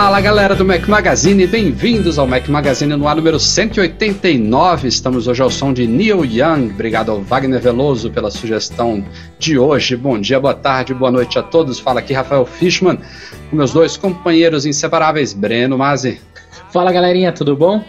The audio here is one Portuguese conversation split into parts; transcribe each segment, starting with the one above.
Fala galera do Mac Magazine, bem-vindos ao Mac Magazine no ar número 189. Estamos hoje ao som de Neil Young. Obrigado ao Wagner Veloso pela sugestão de hoje. Bom dia, boa tarde, boa noite a todos. Fala aqui Rafael Fishman, com meus dois companheiros inseparáveis, Breno Mazzi. Fala galerinha, tudo bom?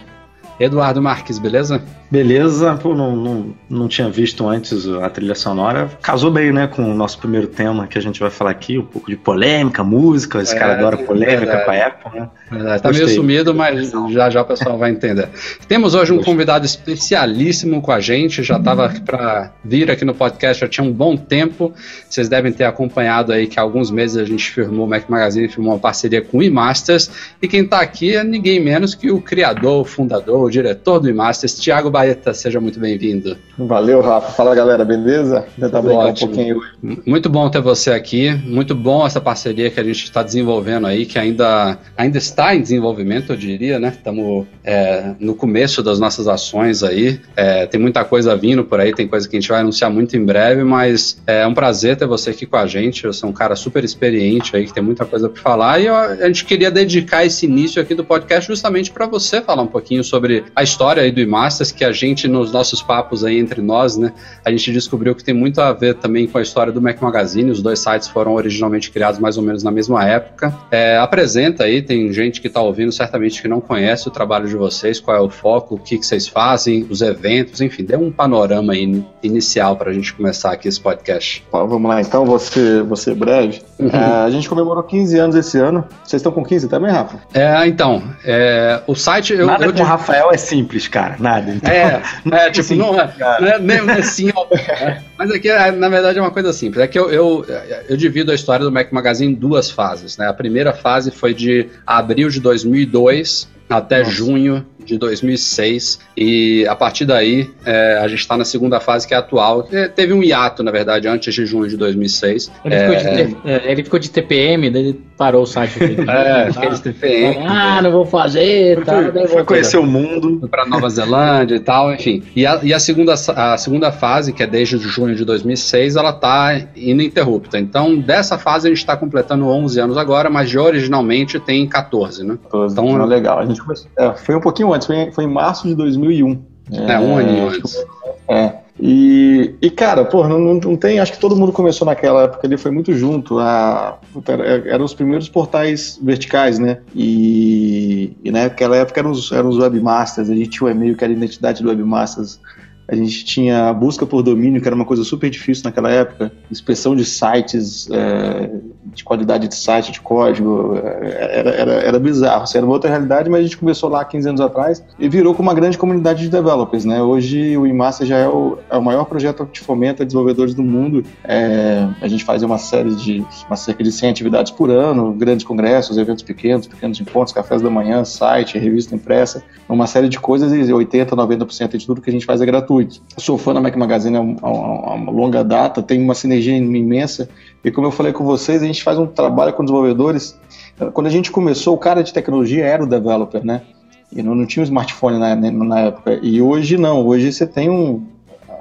Eduardo Marques, beleza? Beleza, pô, não, não, não tinha visto antes a trilha sonora. Casou bem, né, com o nosso primeiro tema que a gente vai falar aqui, um pouco de polêmica, música. Esse é, cara adora polêmica verdade. com a Apple, né? Verdade. Tá meio sumido, mas já já o pessoal vai entender. Temos hoje um convidado especialíssimo com a gente, já estava para vir aqui no podcast já tinha um bom tempo. Vocês devem ter acompanhado aí que há alguns meses a gente firmou, o Mac Magazine firmou uma parceria com o eMasters, e quem está aqui é ninguém menos que o criador, o fundador, o diretor do eMasters, Thiago Baeta, seja muito bem-vindo. Valeu, Rafa. Fala, galera, beleza? Tentar brincar um pouquinho hoje. Muito bom ter você aqui, muito bom essa parceria que a gente está desenvolvendo aí, que ainda, ainda está em desenvolvimento, eu diria, né? Estamos é, no começo das nossas ações aí, é, tem muita coisa vindo por aí, tem coisa que a gente vai anunciar muito em breve, mas é um prazer ter você aqui com a gente, você é um cara super experiente aí, que tem muita coisa para falar, e eu, a gente queria dedicar esse início aqui do podcast justamente para você falar um pouquinho sobre a história aí do iMasters, que a gente, nos nossos papos aí entre nós, né, a gente descobriu que tem muito a ver também com a história do Mac Magazine, os dois sites foram originalmente criados mais ou menos na mesma época. É, apresenta aí, tem gente que está ouvindo certamente que não conhece o trabalho de vocês, qual é o foco, o que, que vocês fazem, os eventos, enfim, dê um panorama aí inicial para a gente começar aqui esse podcast. Bom, vamos lá então, você, você breve. Uhum. É, a gente comemorou 15 anos esse ano. Vocês estão com 15 também, Rafa? É, então, é, o site... Eu, Nada eu, com o Rafael é simples, cara, nada. Então, é, é tipo, não é, não é, nem, assim, ó, é, mas aqui, é, na verdade, é uma coisa simples. É que eu, eu, eu divido a história do Mac Magazine em duas fases, né? A primeira fase foi de abril de 2002 até Nossa. junho de 2006 e a partir daí é, a gente está na segunda fase que é atual. Teve um hiato, na verdade, antes de junho de 2006. Ele, é, ficou, de, é, ele ficou de TPM, daí ele parou o site dele. é, ah, de TPM. Ah, não vou fazer. Tá, foi, foi conhecer o mundo. Para Nova Zelândia e tal, enfim. E, a, e a, segunda, a segunda fase, que é desde junho de 2006, ela está ininterrupta. Então, dessa fase a gente está completando 11 anos agora, mas de originalmente tem 14, né? 14, então, legal. A gente começou, é, foi um pouquinho antes, foi, foi em março de 2001. É, um aninho antes. É. E, e cara, pô, não, não, tem. Acho que todo mundo começou naquela época ali, foi muito junto. A, eram os primeiros portais verticais, né? E, e naquela época eram os, eram os webmasters, a gente tinha o e-mail que era a identidade do webmasters a gente tinha a busca por domínio, que era uma coisa super difícil naquela época, inspeção de sites, é, de qualidade de site, de código, é, era, era, era bizarro. Assim, era uma outra realidade, mas a gente começou lá 15 anos atrás e virou com uma grande comunidade de developers. Né? Hoje o Imassa já é o, é o maior projeto que fomenta desenvolvedores do mundo. É, a gente faz uma série de, uma cerca de 100 atividades por ano, grandes congressos, eventos pequenos, pequenos encontros, cafés da manhã, site, revista impressa, uma série de coisas e 80, 90% de tudo que a gente faz é gratuito gratuito. sou fã da Mac Magazine há uma longa data, tem uma sinergia imensa. E como eu falei com vocês, a gente faz um trabalho com desenvolvedores. Quando a gente começou, o cara de tecnologia era o developer, né? E não, não tinha um smartphone na, na, época. E hoje não, hoje você tem um.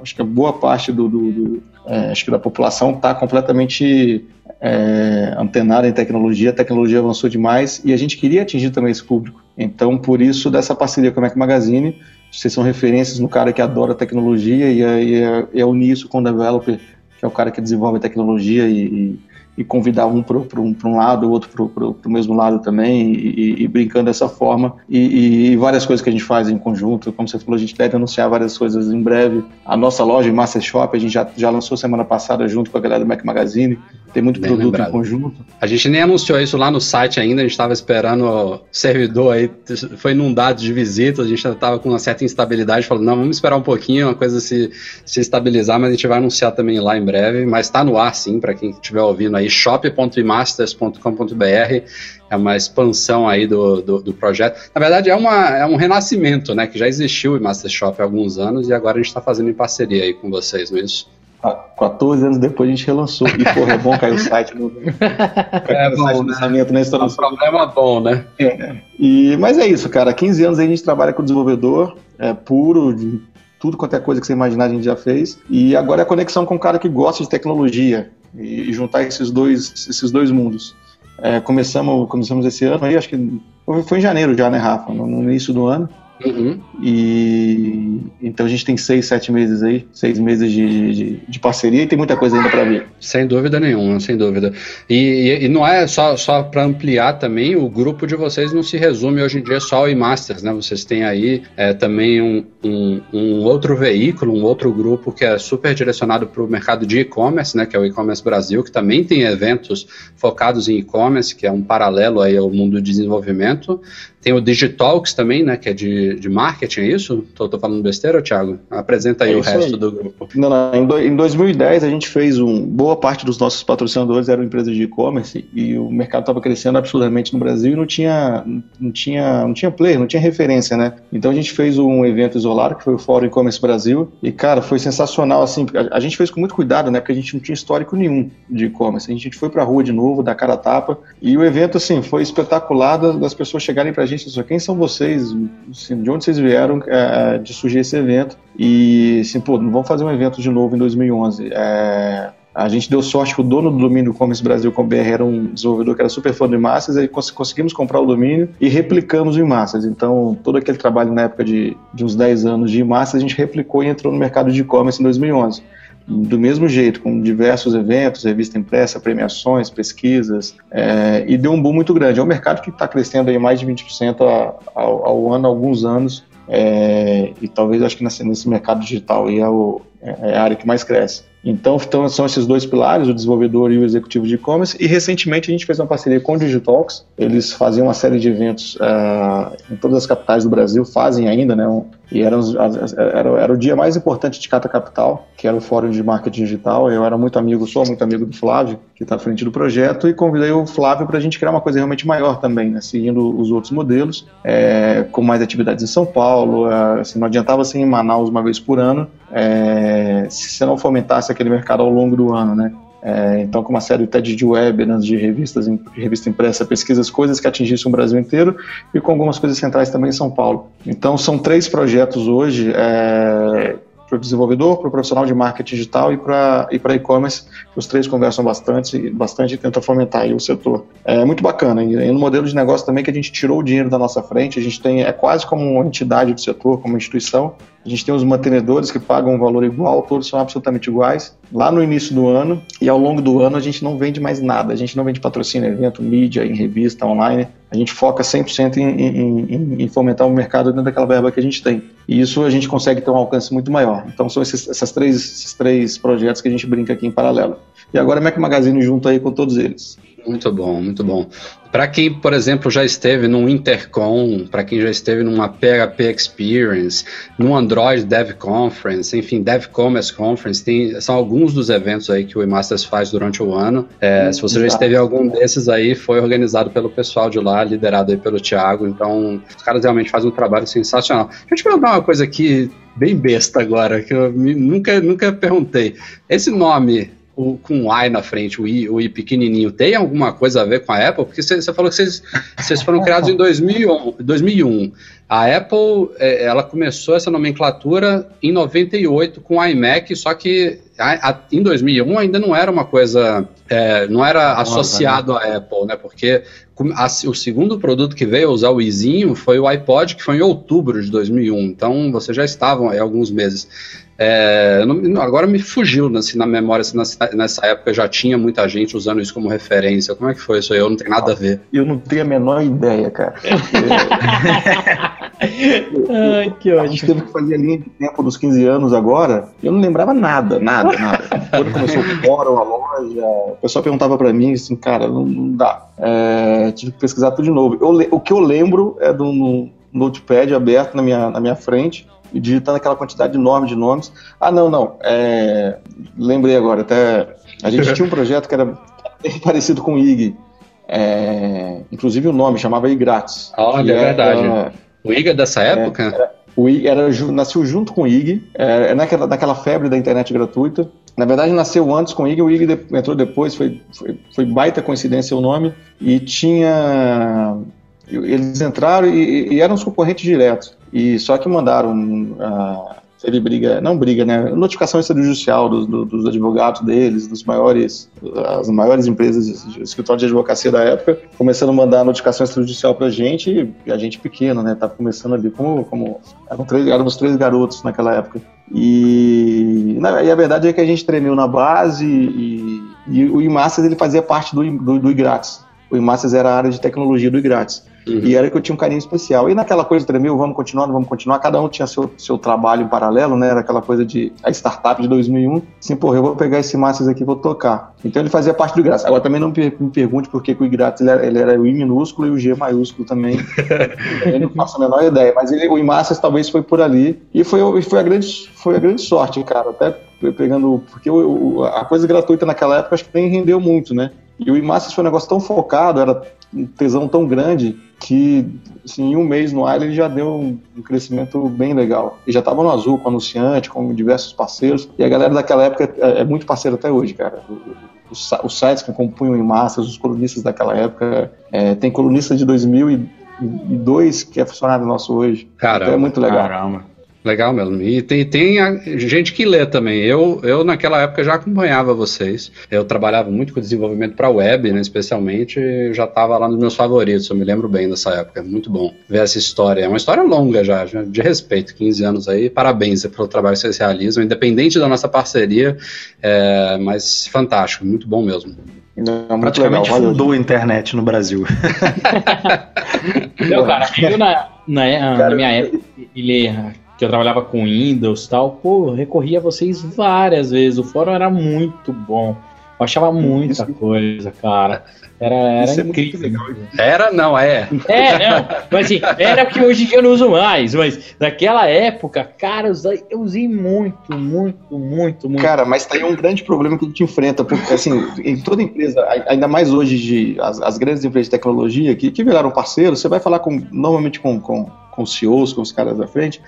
Acho que a boa parte do, do, do é, acho que da população está completamente é, antenada em tecnologia, a tecnologia avançou demais e a gente queria atingir também esse público. Então, por isso, dessa parceria com a Mac Magazine, vocês são referências no cara que adora tecnologia e é, é, é unir isso com o developer, que é o cara que desenvolve tecnologia e, e, e convidar um para um, um lado, o outro para o mesmo lado também, e, e brincando dessa forma. E, e, várias coisas que a gente faz em conjunto, como você falou, a gente deve anunciar várias coisas em breve. A nossa loja, Master Shop, a gente já, já lançou semana passada junto com a galera do Mac Magazine. Tem muito Bem produto lembrado. em conjunto. A gente nem anunciou isso lá no site ainda, a gente estava esperando o servidor aí, foi inundado de visitas, a gente estava com uma certa instabilidade, falando, não, vamos esperar um pouquinho, uma coisa se, se estabilizar, mas a gente vai anunciar também lá em breve, mas está no ar sim, para quem estiver ouvindo aí, shop.imasters.com.br, é uma expansão aí do, do, do, projeto. Na verdade, é, uma, é um renascimento, né, que já existiu o Master Shop há alguns anos e agora a gente está fazendo em parceria aí com vocês, não é isso? 14 anos depois a gente relançou. E, porra, é bom cair o site no. é bom, site né? lançamento na história. É um problema bom, né? É. E, mas é isso, cara. 15 anos aí a gente trabalha com desenvolvedor, é puro, de tudo quanto é coisa que você imaginar a gente já fez. E agora é a conexão com um cara que gosta de tecnologia e, juntar esses dois, esses dois mundos. É, começamos, começamos esse ano aí, acho que foi em janeiro já, né, Rafa? No, no início do ano. Uhum. E então a gente tem seis, sete meses aí, seis meses de, de, de parceria e tem muita coisa ainda para vir. Sem dúvida nenhuma, sem dúvida. E, e, e não é só, só para ampliar também, o grupo de vocês não se resume hoje em dia só ao e-masters, né? Vocês têm aí é, também um, um, um, outro veículo, um outro grupo que é super direcionado para o mercado de e-commerce, né? Que é o e-commerce Brasil, que também tem eventos focados em e-commerce, que é um paralelo aí ao mundo do desenvolvimento. Tem o Digitalks também, né? Que é de, de marketing, é isso? Tô, tô falando besteira, Thiago? Apresenta aí é o resto aí. do grupo. Não, não. Em, do, em 2010 a gente fez um. Boa parte dos nossos patrocinadores eram empresas de e-commerce e o mercado estava crescendo absurdamente no Brasil e não tinha, não tinha, não tinha player, não tinha referência, né? Então a gente fez um evento isolado que foi o Fórum E-commerce Brasil e cara, foi sensacional assim. A, a, gente fez com muito cuidado, né? Porque a gente não tinha histórico nenhum de e-commerce. A gente foi para rua de novo, dar cara a tapa e o evento assim foi espetacular das, das pessoas chegarem para gente, assim, quem são vocês? Assim, de onde vocês vieram é, de surgir esse evento? E assim, pô, não vamos fazer um evento de novo em 2011. É, a gente deu sorte que o dono do domínio Commerce Brasil com BR era um desenvolvedor que era super fã do Imassas, aí conseguimos comprar o domínio e replicamos o Imassas. Então, todo aquele trabalho na época de, de uns 10 anos de Imassas, a gente replicou e entrou no mercado de e-commerce em 2011 do mesmo jeito, com diversos eventos, revista impressa, premiações, pesquisas, é, e deu um boom muito grande. É um mercado que está crescendo aí mais de 20% ao, ao ano, alguns anos, é, e talvez acho que nesse, nesse mercado digital aí é, o, é, a área que mais cresce. Então, então, são esses dois pilares, o desenvolvedor e o executivo de e-commerce. E recentemente a gente fez uma parceria com o Digitalks. Eles faziam uma série de eventos uh, em todas as capitais do Brasil, fazem ainda, né? Um, e era, era, era, o dia mais importante de cada capital, que era o Fórum de Marketing Digital. Eu era muito amigo, sou muito amigo do Flávio, que está à frente do projeto, e convidei o Flávio para a gente criar uma coisa realmente maior também, né? seguindo os outros modelos, é, com mais atividades em São Paulo. É, assim, não adiantava ser em Manaus uma vez por ano, é, se você não fomentasse aquele mercado ao longo do ano, né? É, então, com uma série TED de webinars, de revistas, de revista impressa, pesquisas, coisas que atingissem o Brasil inteiro e com algumas coisas centrais também em São Paulo. Então, são três projetos hoje é, para o desenvolvedor, para o profissional de marketing digital e para e para e-commerce. Os três conversam bastante, bastante e tentam fomentar o setor. É muito bacana. E, e no modelo de negócio também que a gente tirou o dinheiro da nossa frente, a gente tem é quase como uma entidade do setor, como uma instituição. A gente tem os mantenedores que pagam um valor igual, todos são absolutamente iguais. Lá no início do ano e ao longo do ano a gente não vende mais nada. A gente não vende patrocínio, evento, mídia, em revista, online. A gente foca 100% em, em, em, em fomentar o mercado dentro daquela verba que a gente tem. E isso a gente consegue ter um alcance muito maior. Então são esses, essas três, esses três projetos que a gente brinca aqui em paralelo. E agora a Mac Magazine junto aí com todos eles. Muito bom, muito bom. Para quem, por exemplo, já esteve num Intercom, para quem já esteve numa PHP Experience, no Android Dev Conference, enfim, Dev Commerce Conference, tem, são alguns dos eventos aí que o eMasters faz durante o ano. É, se você já esteve em algum desses aí, foi organizado pelo pessoal de lá, liderado aí pelo Thiago, então os caras realmente fazem um trabalho sensacional. Deixa eu te perguntar uma coisa aqui, bem besta agora, que eu nunca, nunca perguntei. Esse nome o, com o I na frente, o I, o I pequenininho, tem alguma coisa a ver com a Apple? Porque você falou que vocês foram criados em 2001, 2001. A Apple, é, ela começou essa nomenclatura em 98 com o iMac, só que a, a, em 2001 ainda não era uma coisa, é, não era associado à Apple, né? Porque a, o segundo produto que veio a usar o izinho foi o iPod, que foi em outubro de 2001. Então, vocês já estavam aí alguns meses. É, não, agora me fugiu assim, na memória se nessa, nessa, época já tinha muita gente usando isso como referência. Como é que foi isso aí? Eu não tenho nada a ver. Eu não tenho a menor ideia, cara. Ai, que ótimo. A gente teve que fazer a linha de tempo dos 15 anos agora. Eu não lembrava nada, nada, nada. Quando começou o fórum, a loja, o pessoal perguntava para mim assim, cara, não, não dá. É, tive que pesquisar tudo de novo. Eu, o que eu lembro é de um notepad aberto na minha, na minha frente digitando aquela quantidade enorme de nomes. Ah, não, não. É, lembrei agora, até. A gente tinha um projeto que era bem parecido com o IG. É, inclusive o nome chamava iGratis. Olha, é verdade. o IG é dessa época? Era, o IG era, nasceu junto com o IG, é, naquela, naquela febre da internet gratuita. Na verdade, nasceu antes com o IG, o IG de, entrou depois, foi, foi, foi, baita coincidência o nome, e tinha. Eles entraram e, e eram os concorrentes diretos. E só que mandaram. Uh, ele briga, não briga, né? Notificação extrajudicial dos, dos advogados deles, dos maiores, as maiores empresas escritório de advocacia da época, começando a mandar notificação extrajudicial pra gente, a gente pequeno, né? Tava começando ali como, como eram três, éramos três garotos naquela época. E, na, e a verdade é que a gente tremeu na base e, e o IMASSAS ele fazia parte do, do, do. O IMASSAS era a área de tecnologia do IGRATS. Uhum. E era que eu tinha um carinho especial. E naquela coisa tremeu, vamos continuar, vamos continuar. Cada um tinha seu, seu trabalho em paralelo, né? Era aquela coisa de a startup de 2001. Assim, porra, eu vou pegar esse Masters aqui e vou tocar. Então ele fazia parte do Grátis. Agora também não me pergunte por que o Grátis ele, ele era, o I minúsculo e o G maiúsculo também. eu não faço a menor ideia. Mas ele, o Imassas talvez foi por ali. E foi, foi, a, grande, foi a grande sorte, cara. Até pegando. Porque o, a coisa gratuita naquela época acho que nem rendeu muito, né? E o Imassas foi um negócio tão focado, era um tesão tão grande que assim, em um mês no ar ele já deu um crescimento bem legal. E já estava no azul com anunciante, com diversos parceiros. E a galera daquela época é, é muito parceira até hoje, cara. Os, os, sites que compunham em massas, os colunistas daquela época. É, tem colunista de 2002 que é funcionário nosso hoje. Caramba, então é muito legal. Caramba. Legal mesmo. E tem, tem a, gente que lê também. Eu, eu, naquela época, já acompanhava vocês. Eu trabalhava muito com desenvolvimento para web, né, especialmente. Já estava lá nos meus favoritos. Eu me lembro bem dessa época. Muito bom ver essa história. É uma história longa já, de respeito. 15 anos aí. Parabéns pelo trabalho que vocês realizam, independente da nossa parceria. É, mas fantástico. Muito bom mesmo. Não, Praticamente legal, fundou a internet no Brasil. Não, cara, eu na, na, na minha época, ele que eu trabalhava com Windows e tal, pô, recorria a vocês várias vezes. O fórum era muito bom. Eu achava muita Isso. coisa, cara. Era, era é incrível. Era, não, é. É, não. Mas assim, era que hoje em dia eu não uso mais. Mas naquela época, cara, eu usei, eu usei muito, muito, muito, muito. Cara, mas tem um grande problema que a gente enfrenta. Porque, assim, em toda empresa, ainda mais hoje, de, as, as grandes empresas de tecnologia que, que viraram parceiros, você vai falar com, normalmente com, com com os CEOs, com os caras da frente,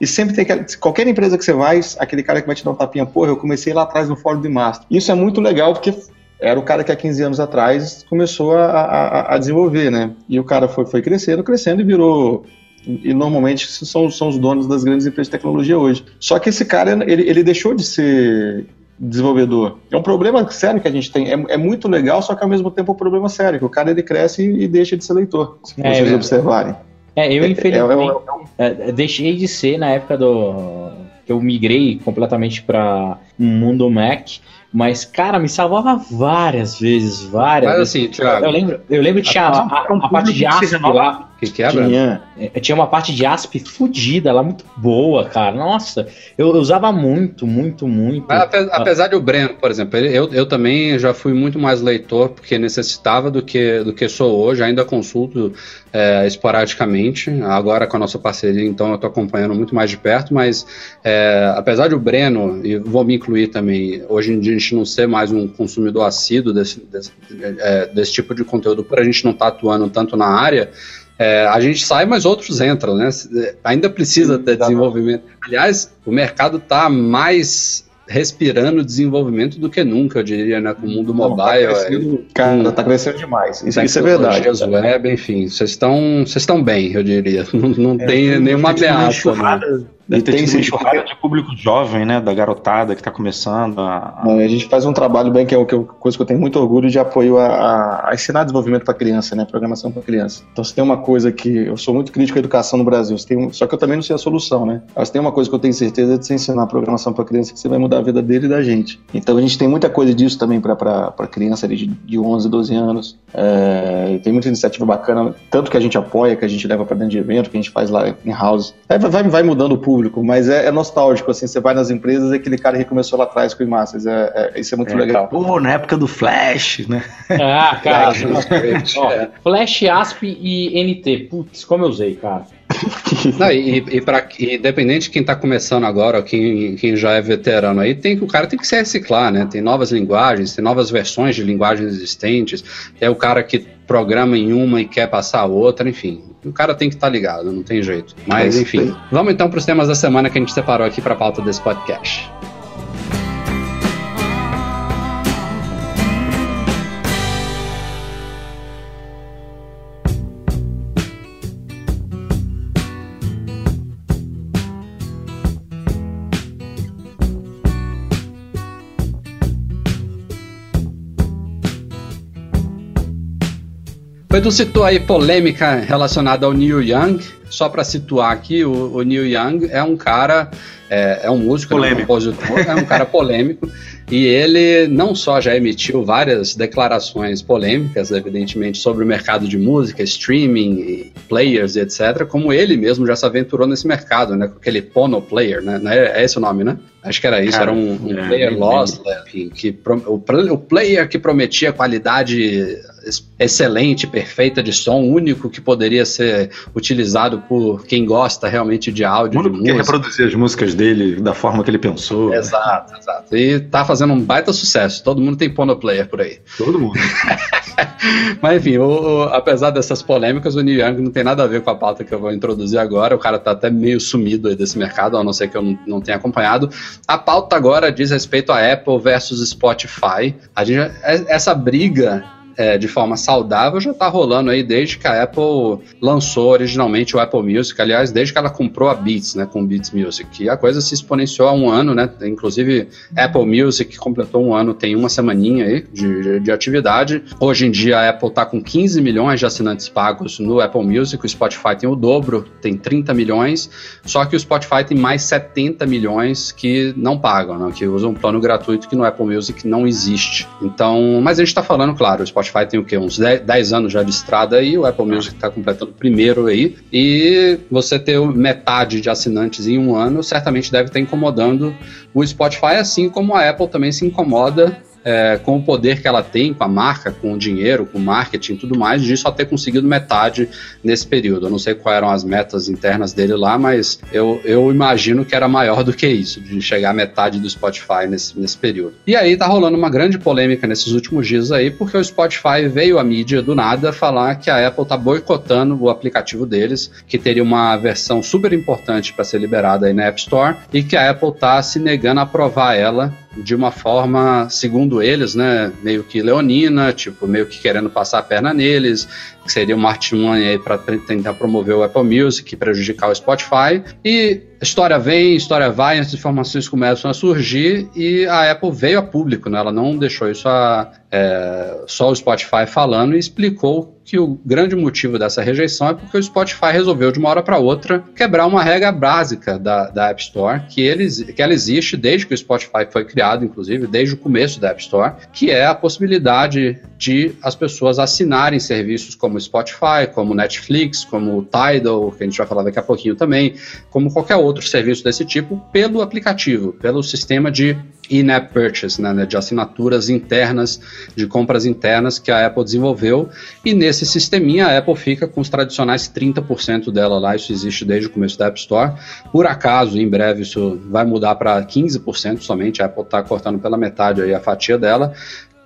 e sempre tem aquela, qualquer empresa que você vai, aquele cara que vai te dar um tapinha, porra, eu comecei lá atrás no fórum de Master. Isso é muito legal porque era o cara que há 15 anos atrás começou a, a, a desenvolver, né? E o cara foi, foi crescendo, crescendo e virou e normalmente são, são os donos das grandes empresas de tecnologia hoje. Só que esse cara, ele, ele deixou de ser desenvolvedor. É um problema sério que a gente tem. É, é, muito legal, só que ao mesmo tempo é um problema sério, que o cara ele cresce e, e deixa de ser leitor, se é, vocês é, observarem. É, eu é, infelizmente é, é, deixei de ser na época do que eu migrei completamente para um mundo Mac, mas cara, me salvava várias vezes, várias. Mas assim, Thiago, eu lembro, eu lembro que tinha a, a, a parte de ASP lá. Que quebra? Tinha, é, tinha uma parte de ASP fodida lá, muito boa, cara. Nossa, eu, usava muito, muito, muito. Mas, apesar de o Breno, por exemplo, eu, eu também já fui muito mais leitor, porque necessitava do que, do que sou hoje. Ainda consulto é, esporadicamente. Agora com a nossa parceria, então eu estou acompanhando muito mais de perto. Mas é, apesar de o Breno, e vou me incluir também, hoje em dia a gente não ser mais um consumidor assíduo desse, desse, é, desse tipo de conteúdo, por a gente não estar tá atuando tanto na área. É, a gente sai, mas outros entram, né? Ainda precisa ter desenvolvimento. Aliás, o mercado está mais respirando desenvolvimento do que nunca, eu diria, né? Com o mundo Não, tá mobile. Tá crescendo, é, cara, tá crescendo demais. Isso, isso é verdade. web, enfim, vocês estão, vocês estão bem, eu diria. Não, não é, tem nenhuma ameaça. Uma enxurrada, Deve ter tem tido enxurrada de público jovem, né? Da garotada que está começando. A... a... gente faz um trabalho bem que é uma coisa que eu tenho muito orgulho de apoio a, a, a ensinar desenvolvimento para criança, né? Programação para criança. Então, se tem uma coisa que eu sou muito crítico à educação no Brasil, tem, só que eu também não sei a solução, né? Mas tem uma coisa que eu tenho certeza de você ensinar programação para criança que você vai mudar a vida dele e da gente. Então, a gente tem muita coisa disso também para criança ali de, de 11, 12 anos. É, tem muita iniciativa bacana, tanto que a gente apoia, que a gente leva para dentro de evento, que a gente faz lá em house. Aí vai, vai mudando o público, mas é, é, nostálgico, assim, você vai nas empresas, é aquele cara que começou lá atrás com o Masters, é, é, isso é muito é, legal. Pô, na época do Flash, né? Ah, cara, Ó, Flash, ASP e NT, putz, como eu usei, cara. Não, e, e, pra, independente de quem está começando agora, ou quem, quem já é veterano aí, tem, o cara tem que se reciclar, né? Tem novas linguagens, tem novas versões de linguagens existentes. É o cara que programa em uma e quer passar a outra, enfim. O cara tem que estar tá ligado, não tem jeito. Mas, enfim. Vamos então para os temas da semana que a gente separou aqui para a pauta desse podcast. Edu citou aí polêmica relacionada ao Neil Young. Só para situar aqui, o, o, Neil Young é um cara, é, é um músico, é um compositor, é um cara polêmico. E ele não só já emitiu várias declarações polêmicas, evidentemente, sobre o mercado de música, streaming, players e etc., como ele mesmo já se aventurou nesse mercado, né? Com aquele Pono Player, né? É, é esse o nome, né? Acho que era isso, Cara, era um, um é, player lost, enfim, que o, o player que prometia qualidade excelente, perfeita de som, único que poderia ser utilizado por quem gosta realmente de áudio, de música. reproduzir as músicas dele da forma que ele pensou. Exato, né? exato. E tá fazendo um baita sucesso. Todo mundo tem Pono Player por aí. Todo mundo. Mas enfim, o, o, apesar dessas polêmicas, o Neil Young não tem nada a ver com a pauta que eu vou introduzir agora. O cara tá até meio sumido aí desse mercado, a não ser que eu não, não tenha acompanhado. A pauta agora diz respeito a Apple versus Spotify. A gente, é, essa briga é, de forma saudável já está rolando aí desde que a Apple lançou originalmente o Apple Music, aliás, desde que ela comprou a Beats, né, com Beats Music. E a coisa se exponenciou há um ano, né? Inclusive, Apple Music completou um ano, tem uma semaninha aí de, de, de atividade. Hoje em dia a Apple está com 15 milhões de assinantes pagos no Apple Music, o Spotify tem o dobro, tem 30 milhões, só que o Spotify tem mais 70 milhões que não pagam, né, que usam um plano gratuito que no Apple Music não existe. Então, mas a gente está falando, claro, o Spotify Spotify tem o quê? Uns 10, anos já de estrada aí, o Apple Music está completando primeiro aí. E você ter metade de assinantes em um ano certamente deve estar incomodando o Spotify, assim como a Apple também se incomoda é, com o poder que ela tem, com a marca, com o dinheiro, com o marketing e tudo mais, de só ter conseguido metade nesse período. Eu não sei quais eram as metas internas dele lá, mas eu, eu imagino que era maior do que isso, de chegar a metade do Spotify nesse, nesse período. E aí tá rolando uma grande polêmica nesses últimos dias aí, porque o Spotify veio à mídia do nada falar que a Apple tá boicotando o aplicativo deles, que teria uma versão super importante para ser liberada aí na App Store, e que a Apple tá se negando a aprovar ela de uma forma, segundo eles, né, meio que leonina, tipo, meio que querendo passar a perna neles, que seria uma artimanha para tentar promover o Apple Music, prejudicar o Spotify. E história vem, história vai, as informações começam a surgir e a Apple veio a público, né? Ela não deixou isso a, é, só o Spotify falando e explicou que o grande motivo dessa rejeição é porque o Spotify resolveu de uma hora para outra quebrar uma regra básica da, da App Store, que, eles, que ela existe desde que o Spotify foi criado, inclusive, desde o começo da App Store, que é a possibilidade de as pessoas assinarem serviços como Spotify, como Netflix, como Tidal, que a gente vai falar daqui a pouquinho também, como qualquer outro serviço desse tipo, pelo aplicativo, pelo sistema de in-app purchase, né, de assinaturas internas, de compras internas que a Apple desenvolveu. E nesse sisteminha a Apple fica com os tradicionais 30% dela lá, isso existe desde o começo da App Store. Por acaso, em breve, isso vai mudar para 15% somente, a Apple está cortando pela metade aí a fatia dela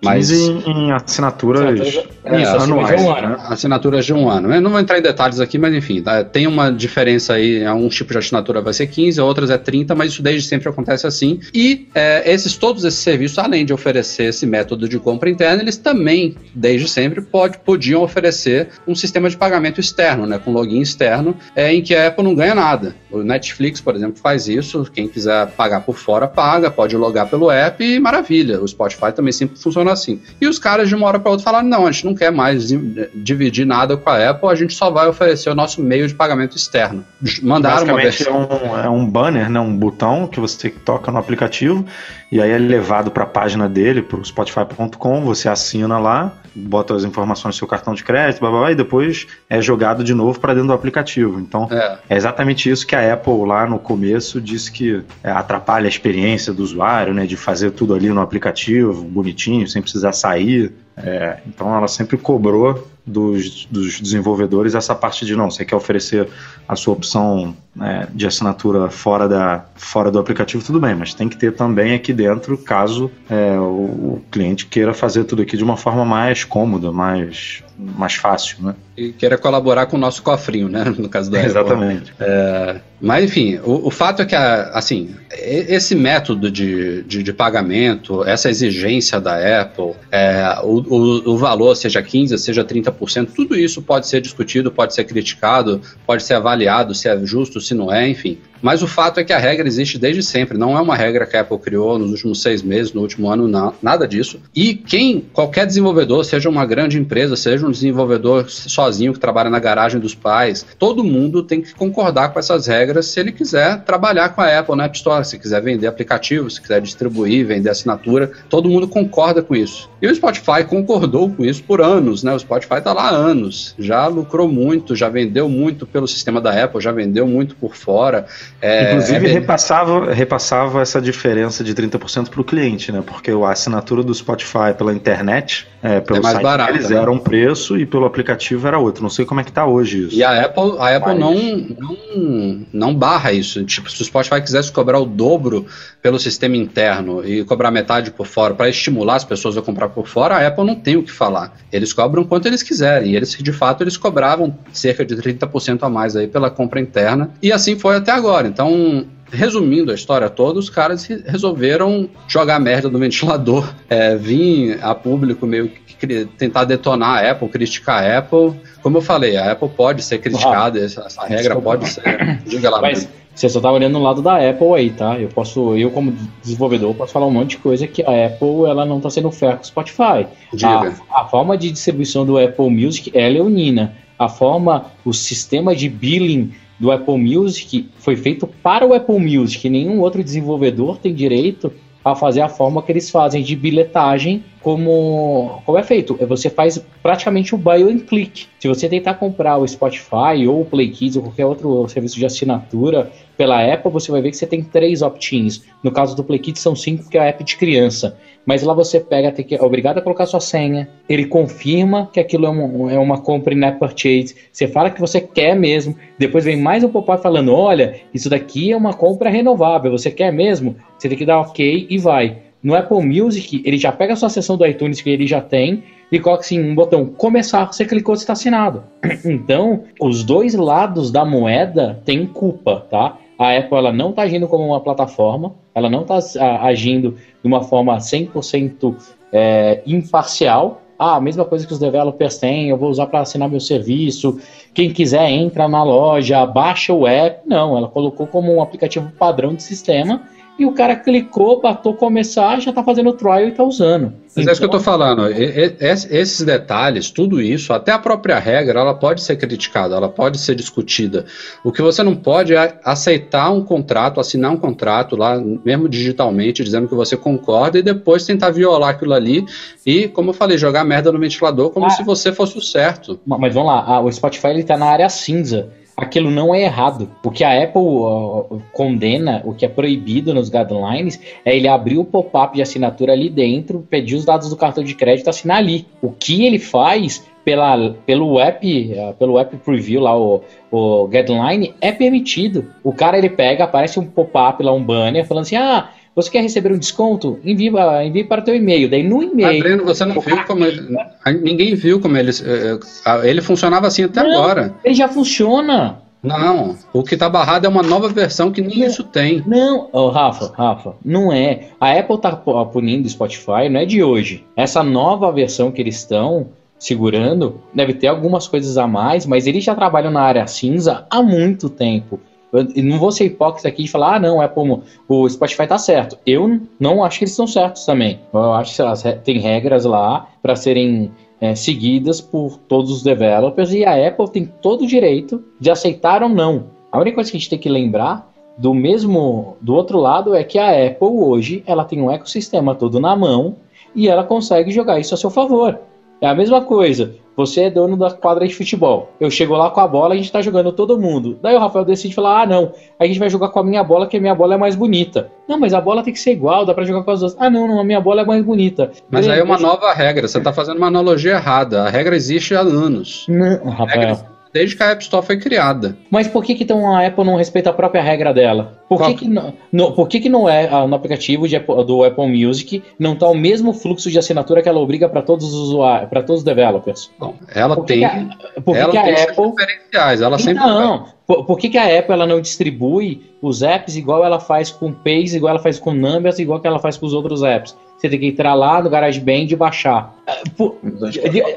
Mas em, em assinaturas é, isso, anuais, um né? assinaturas de um ano. Eu não vou entrar em detalhes aqui, mas enfim, tá, tem uma diferença aí. Um tipo de assinatura vai ser 15, outras é 30, mas isso desde sempre acontece assim. E é, esses todos esses serviços, além de oferecer esse método de compra interna, eles também, desde sempre, pode, podiam oferecer um sistema de pagamento externo, né, com login externo, é, em que a Apple não ganha nada. O Netflix, por exemplo, faz isso. Quem quiser pagar por fora, paga, pode logar pelo app e maravilha. O Spotify também sempre funciona assim. E os caras, de uma hora para outra, falaram: não, a gente não quer mais dividir nada com a Apple, a gente só vai oferecer o nosso meio de pagamento externo. Mandaram uma versão. É um, é um banner, né, um botão que você toca no aplicativo e aí é levado para a página dele, para o Spotify.com, você assina lá, bota as informações do seu cartão de crédito, blá, blá, blá, e depois é jogado de novo para dentro do aplicativo. Então, é. é. exatamente isso que a Apple lá no começo disse que é, atrapalha a experiência do usuário, né, de fazer tudo ali no aplicativo, bonitinho, sem precisar sair. É, então, ela sempre cobrou dos, dos desenvolvedores essa parte de não, você quer oferecer a sua opção né, de assinatura fora, da, fora do aplicativo, tudo bem, mas tem que ter também aqui dentro, caso é, o, o, cliente queira fazer tudo aqui de uma forma mais cômoda, mais, mais fácil, né? E queira colaborar com o nosso cofrinho, né? No caso da Exatamente. É, mas, enfim, o, o, fato é que, assim, esse método de, de, de pagamento, essa exigência da Apple, é, o, o, o valor, seja 15%, seja 30%, tudo isso pode ser discutido, pode ser criticado, pode ser avaliado se é justo, se não é, enfim. Mas o fato é que a regra existe desde sempre. Não é uma regra que a Apple criou nos últimos seis meses, no último ano, não, nada disso. E quem, qualquer desenvolvedor, seja uma grande empresa, seja um desenvolvedor sozinho que trabalha na garagem dos pais, todo mundo tem que concordar com essas regras se ele quiser trabalhar com a Apple na App Store, se quiser vender aplicativo, se quiser distribuir, vender assinatura, todo mundo concorda com isso. E o Spotify concordou com isso por anos, né? O Spotify está lá há anos, já lucrou muito, já vendeu muito pelo sistema da Apple, já vendeu muito por fora. É, Inclusive, é bem... repassava, repassava essa diferença de 30% para o cliente, né? Porque a assinatura do Spotify pela internet, é, pelo é mais site barato, deles, né? era um preço e pelo aplicativo era outro. Não sei como é que está hoje isso. E a Apple, a Apple Mas... não, não, não barra isso. Tipo, se o Spotify quisesse cobrar o dobro pelo sistema interno e cobrar metade por fora para estimular as pessoas a comprar por fora, a Apple não tem o que falar. Eles cobram quanto eles quiserem. E eles, de fato, eles cobravam cerca de 30% a mais aí pela compra interna. E assim foi até agora. Então, resumindo a história toda, os caras resolveram jogar merda no ventilador, é, vir a público meio que tentar detonar a Apple, criticar a Apple. Como eu falei, a Apple pode ser criticada, essa, essa regra pode ser. Diga lá. Mas você só tá olhando no lado da Apple aí, tá? Eu posso, eu como desenvolvedor, posso falar um monte de coisa que a Apple ela não tá sendo fair com o Spotify. Diga. A, a forma de distribuição do Apple Music é leonina. A forma, o sistema de billing do Apple Music foi feito para o Apple Music. Nenhum outro desenvolvedor tem direito a fazer a forma que eles fazem de bilhetagem como, como é feito. Você faz praticamente o buy and click. Se você tentar comprar o Spotify ou o Play Kids ou qualquer outro serviço de assinatura pela Apple, você vai ver que você tem três opt-ins. No caso do Play Kids são cinco, porque é a app de criança. Mas lá você pega, tem que, é obrigado a colocar sua senha, ele confirma que aquilo é uma, é uma compra in-app purchase, você fala que você quer mesmo, depois vem mais um pop-up falando, olha, isso daqui é uma compra renovável, você quer mesmo? Você tem que dar ok e vai. No Apple Music, ele já pega a sua sessão do iTunes que ele já tem e coloca assim um botão começar, você clicou, está assinado. Então, os dois lados da moeda têm culpa, tá? A Apple ela não está agindo como uma plataforma, ela não está agindo de uma forma 100% é, imparcial. Ah, a mesma coisa que os developers têm, eu vou usar para assinar meu serviço. Quem quiser entra na loja, baixa o app. Não, ela colocou como um aplicativo padrão de sistema e o cara clicou, batou começar, já está fazendo o trial e está usando. Mas então, é isso que eu estou falando. Esses detalhes, tudo isso, até a própria regra, ela pode ser criticada, ela pode ser discutida. O que você não pode é aceitar um contrato, assinar um contrato lá, mesmo digitalmente, dizendo que você concorda e depois tentar violar aquilo ali e, como eu falei, jogar merda no ventilador como ah, se você fosse o certo. Mas vamos lá, o Spotify ele está na área cinza aquilo não é errado. O que a Apple uh, condena, o que é proibido nos guidelines, é ele abrir o pop-up de assinatura ali dentro, pedir os dados do cartão de crédito assinar ali. O que ele faz pela, pelo app, uh, pelo app preview lá, o, o guideline, é permitido. O cara ele pega, aparece um pop-up lá, um banner, falando assim: ah Você quer receber um desconto? Envie, envie para o teu e-mail. Daí no e-mail. Adriano, você não viu como ele. Ninguém viu como ele. Eh, eh, ele funcionava assim até não, agora. Ele já funciona. Não, o que está barrado é uma nova versão que nem não, isso tem. Não, oh, Rafa, Rafa, não é. A Apple está punindo o Spotify, não é de hoje. Essa nova versão que eles estão segurando deve ter algumas coisas a mais, mas eles já trabalham na área cinza há muito tempo. Eu não vou ser hipócrita aqui e falar, ah, não, Apple, o Spotify tá certo. Eu não acho que eles estão certos também. Eu acho que tem regras lá para serem é, seguidas por todos os developers e a Apple tem todo o direito de aceitar ou não. A única coisa que a gente tem que lembrar do mesmo do outro lado é que a Apple hoje ela tem um ecossistema todo na mão e ela consegue jogar isso a seu favor. É a mesma coisa. Você é dono da quadra de futebol. Eu chego lá com a bola, a gente tá jogando todo mundo. Daí o Rafael decide falar: ah, não, a gente vai jogar com a minha bola, que a minha bola é mais bonita. Não, mas a bola tem que ser igual, dá pra jogar com as duas. Ah, não, não, a minha bola é mais bonita. Mas aí é uma nova regra, você tá fazendo uma analogia errada. A regra existe há anos. Não, Rafael desde que a App Store foi criada. Mas por que, que então a Apple não respeita a própria regra dela? Por que, que, não, no, por que, que não é ah, no aplicativo Apple, do Apple Music não está o mesmo fluxo de assinatura que ela obriga para todos os usuários, para todos os developers? Bom, ela por tem, que a, por ela que a tem Apple diferenciais, ela então, sempre não. Por, por, que, que a Apple ela não distribui os apps igual ela faz com Pace, igual ela faz com Numbers, igual que ela faz com os outros apps? Você tem que entrar lá no GarageBand e baixar. Por,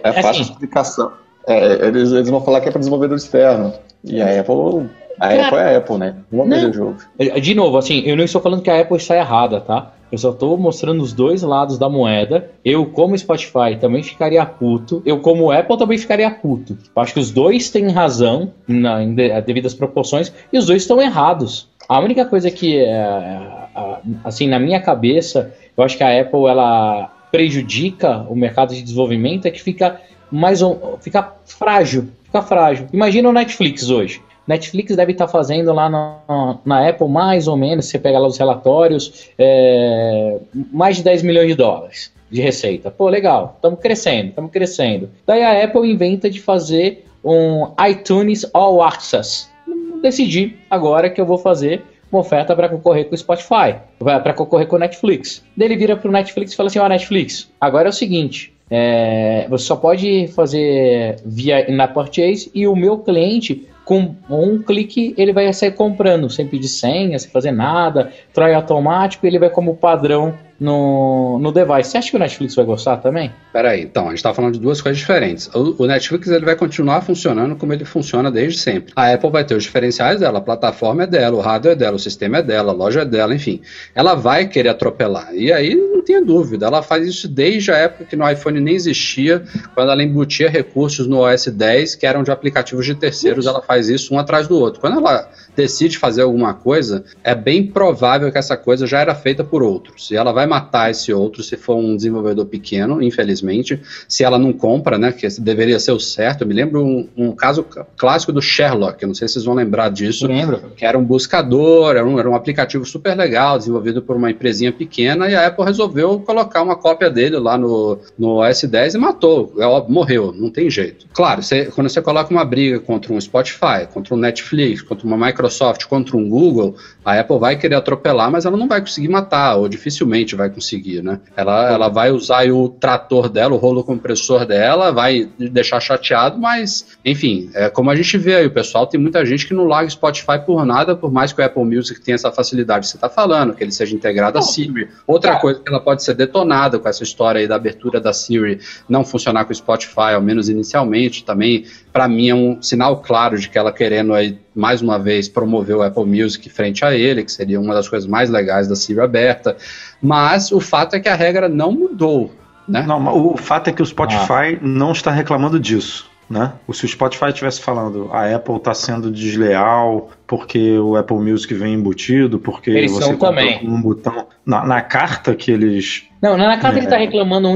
é fácil assim, explicação. É, eles, eles vão falar que é para desenvolvedor externo. E a Apple. A Cara, Apple é a Apple, né? Vamos ver o jogo. É, de novo, assim, eu não estou falando que a Apple está errada, tá? Eu só estou mostrando os dois lados da moeda. Eu, como Spotify, também ficaria puto. Eu, como Apple, também ficaria puto. Eu acho que os dois têm razão na, em devidas proporções e os dois estão errados. A única coisa que, é, assim, na minha cabeça, eu acho que a Apple ela prejudica o mercado de desenvolvimento é que fica mais um, fica frágil, fica frágil. Imagina o Netflix hoje. Netflix deve estar fazendo lá na, na Apple mais ou menos, você pega lá os relatórios, é, mais de 10 milhões de dólares de receita. Pô, legal, estamos crescendo, estamos crescendo. Daí a Apple inventa de fazer um iTunes All Access. Decidi agora que eu vou fazer uma oferta para concorrer com o Spotify, para concorrer com o Netflix. Daí ele vira para o Netflix e fala assim: Ó, oh, Netflix, agora é o seguinte, é, você só pode fazer via na purchase e o meu cliente com um clique ele vai sair comprando. Sem pedir senha, sem fazer nada, trai automático, ele vai como padrão no, no device. Você acha que o Netflix vai gostar também? Peraí, então, a gente está falando de duas coisas diferentes. O, o, Netflix ele vai continuar funcionando como ele funciona desde sempre. A Apple vai ter os diferenciais dela, a plataforma é dela, o hardware é dela, o sistema é dela, a loja é dela, enfim. Ela vai querer atropelar. E aí, não tenha dúvida, ela faz isso desde a época que no iPhone nem existia, quando ela embutia recursos no OS 10 que eram de aplicativos de terceiros, ela faz isso um atrás do outro. Quando ela decide fazer alguma coisa, é bem provável que essa coisa já era feita por outros. E ela vai matar esse outro se for um desenvolvedor pequeno, infelizmente. Se ela não compra, né? Que deveria ser o certo. Eu me lembro um, um caso clássico do Sherlock, não sei se vocês vão lembrar disso. Lembro. Que era um buscador, era um, era um aplicativo super legal, desenvolvido por uma empresinha pequena, e a Apple resolveu colocar uma cópia dele lá no, no OS 10 e matou. É morreu, não tem jeito. Claro, você, quando você coloca uma briga contra um Spotify, contra um Netflix, contra uma Microsoft, Microsoft contra um Google, a Apple vai querer atropelar, mas ela não vai conseguir matar, ou dificilmente vai conseguir, né? Ela, ela vai usar o trator dela, o rolo compressor dela, vai deixar chateado, mas, enfim, é como a gente vê aí, o pessoal tem muita gente que não larga Spotify por nada, por mais que o Apple Music tenha essa facilidade que você está falando, que ele seja integrado a Siri. Outra coisa que ela pode ser detonada com essa história aí da abertura da Siri não funcionar com o Spotify, ao menos inicialmente, também, para mim é um sinal claro de que ela querendo aí mais uma vez promover o Apple Music frente a ele, que seria uma das coisas mais legais da Siri aberta. Mas o fato é que a regra não mudou. Né? Não, o fato é que o Spotify ah. não está reclamando disso. Né? Se o Spotify estivesse falando a Apple está sendo desleal porque o Apple Music vem embutido, porque eles você também. um botão na, na, carta que eles. Não, na carta é... ele está reclamando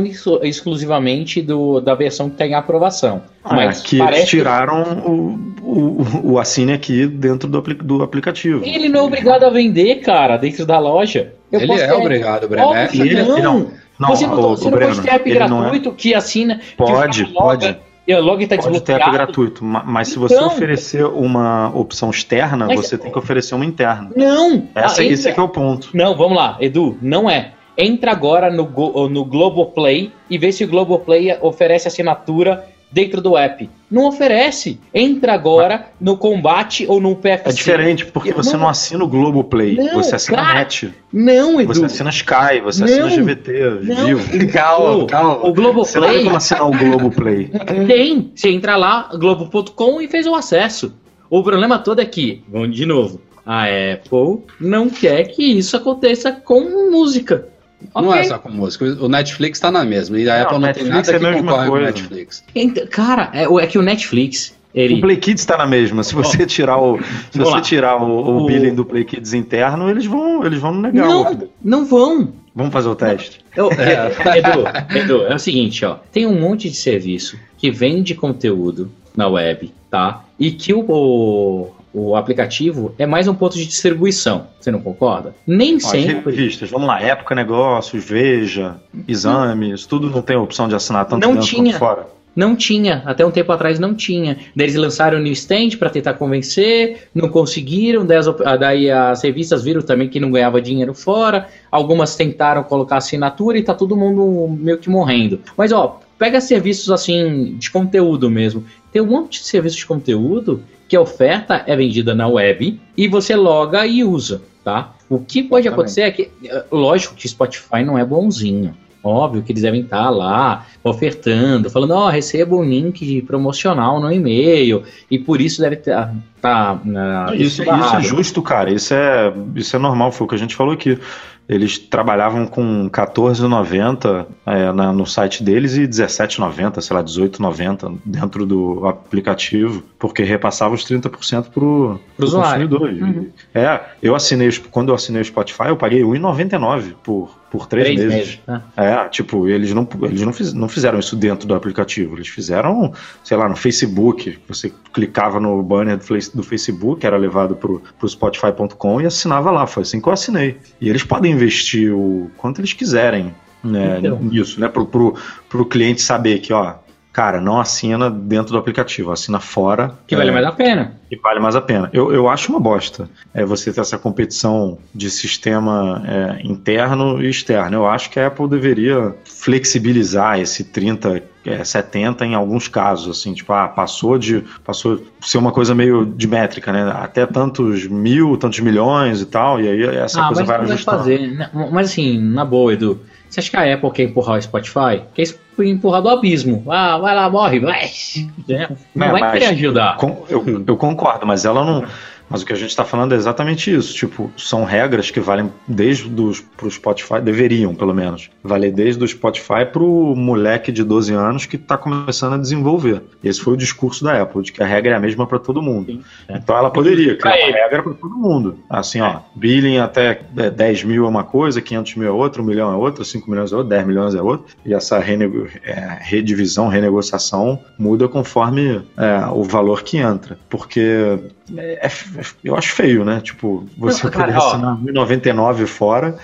exclusivamente do, da versão que tem aprovação. Ah, mas que eles tiraram o, o, o assine aqui dentro do, do aplicativo. Ele não é obrigado a vender, cara, dentro da loja. Eu ele é ter... obrigado, Breno. Óbvio, ele, não. não. Não, você não, o, você não Breno, pode ter app gratuito é... que assina. Pode, que pode. E o login tá Pode ter app gratuito, mas se você então, oferecer uma opção externa, você tem que oferecer uma interna. Não! Essa, ah, esse é que é o ponto. Não, vamos lá, Edu, não é. Entra agora no, no Globoplay e vê se o Globoplay oferece assinatura dentro do app. Não oferece. Entra agora no Combate ou no PFC. É diferente, porque você não, não assina o Globoplay, não, você assina cara, Net. Não, Edu. Você assina Sky, você não, assina GVT, viu? Calma, calma. O Globoplay... Você não tem como assinar o Globoplay. Tem. Você entra lá, globo.com e fez o acesso. O problema todo é que, vamos de novo, a Apple não quer que isso aconteça com música. Não é só com música. O Netflix tá na mesma. E a não, Apple não Netflix tem nada é que concorre com o Netflix. Cara, é, é que o Netflix. Ele... O Play Kids está na mesma. Se você tirar o, se você tirar o, o, o, billing do Play Kids interno, eles vão, eles vão negar. Não, não vão. Vamos fazer o teste. Eu, é. Edu, Edu, é o seguinte, ó. Tem um monte de serviço que vende conteúdo na web, tá? E que o, o aplicativo é mais um ponto de distribuição. Você não concorda? Nem Ó, sempre. Revistas, vamos lá, época negócios, veja, exames, tudo não tem opção de assinar tanto não dentro tinha. quanto fora. Não tinha, até um tempo atrás não tinha. Daí eles lançaram o New Stand para tentar convencer, não conseguiram, daí as revistas viram também que não ganhava dinheiro fora, algumas tentaram colocar assinatura e tá todo mundo meio que morrendo. Mas ó, pega serviços assim de conteúdo mesmo. Tem um monte de serviços de conteúdo que a oferta é vendida na web e você loga e usa, tá? O que pode acontecer é que, eh, lógico que Spotify não é bonzinho. Óbvio que eles devem estar lá ofertando, falando, ó, oh, receba um link promocional no e-mail, e por isso deve estar. Tá, tá isso, isso é justo, cara. Isso é, isso é normal, foi o que a gente falou aqui. Eles trabalhavam com 14,90 é, no site deles e 17,90, sei lá, 18,90 dentro do aplicativo, porque repassava os 30% para o consumidor. Uhum. É, eu assinei, quando eu assinei o Spotify, eu paguei 1,99 por, por três, três meses. meses né? É, tipo, eles, não, eles não, fiz, não fizeram isso dentro do aplicativo, eles fizeram, sei lá, no Facebook. Você clicava no banner do, Facebook, era levado para o Spotify.com e assinava lá. Foi assim que eu assinei. E eles podem investir o quanto eles quiserem né, então. nisso, né? Pro, pro, pro cliente saber que, ó, cara, não assina dentro do aplicativo, assina fora. Que vale é, mais a pena. Que vale mais a pena. Eu, eu acho uma bosta é você ter essa competição de sistema é, interno e externo. Eu acho que a Apple deveria flexibilizar esse 30 é, 70 em alguns casos, assim, tipo, ah, passou de passou ser uma coisa meio de métrica, né? Até tantos mil, tantos milhões e tal, e aí essa ah, coisa vai ajustando. Fazer. Né? Mas assim, na boa, Edu, você acha que a Apple quer empurrar o Spotify? Quer empurrar do abismo. Ah, vai lá, morre, vai. Não é, vai querer ajudar. eu, eu concordo, mas ela não mas o que a gente está falando é exatamente isso. Tipo, são regras que valem desde para o Spotify, deveriam pelo menos, valer desde o Spotify para o moleque de 12 anos que está começando a desenvolver. Esse foi o discurso da Apple, de que a regra é a mesma para todo mundo. Sim, é. Então ela poderia criar uma regra para todo mundo. Assim, ó, billing até 10 mil é uma coisa, 500 mil é outra, 1 milhão é outra, 5 milhões é outra, 10 milhões é outra. E essa renego é, redivisão, renegociação muda conforme é, o valor que entra. Porque é, é, eu acho feio, né? Tipo, você Não, poder assinar 1.099 fora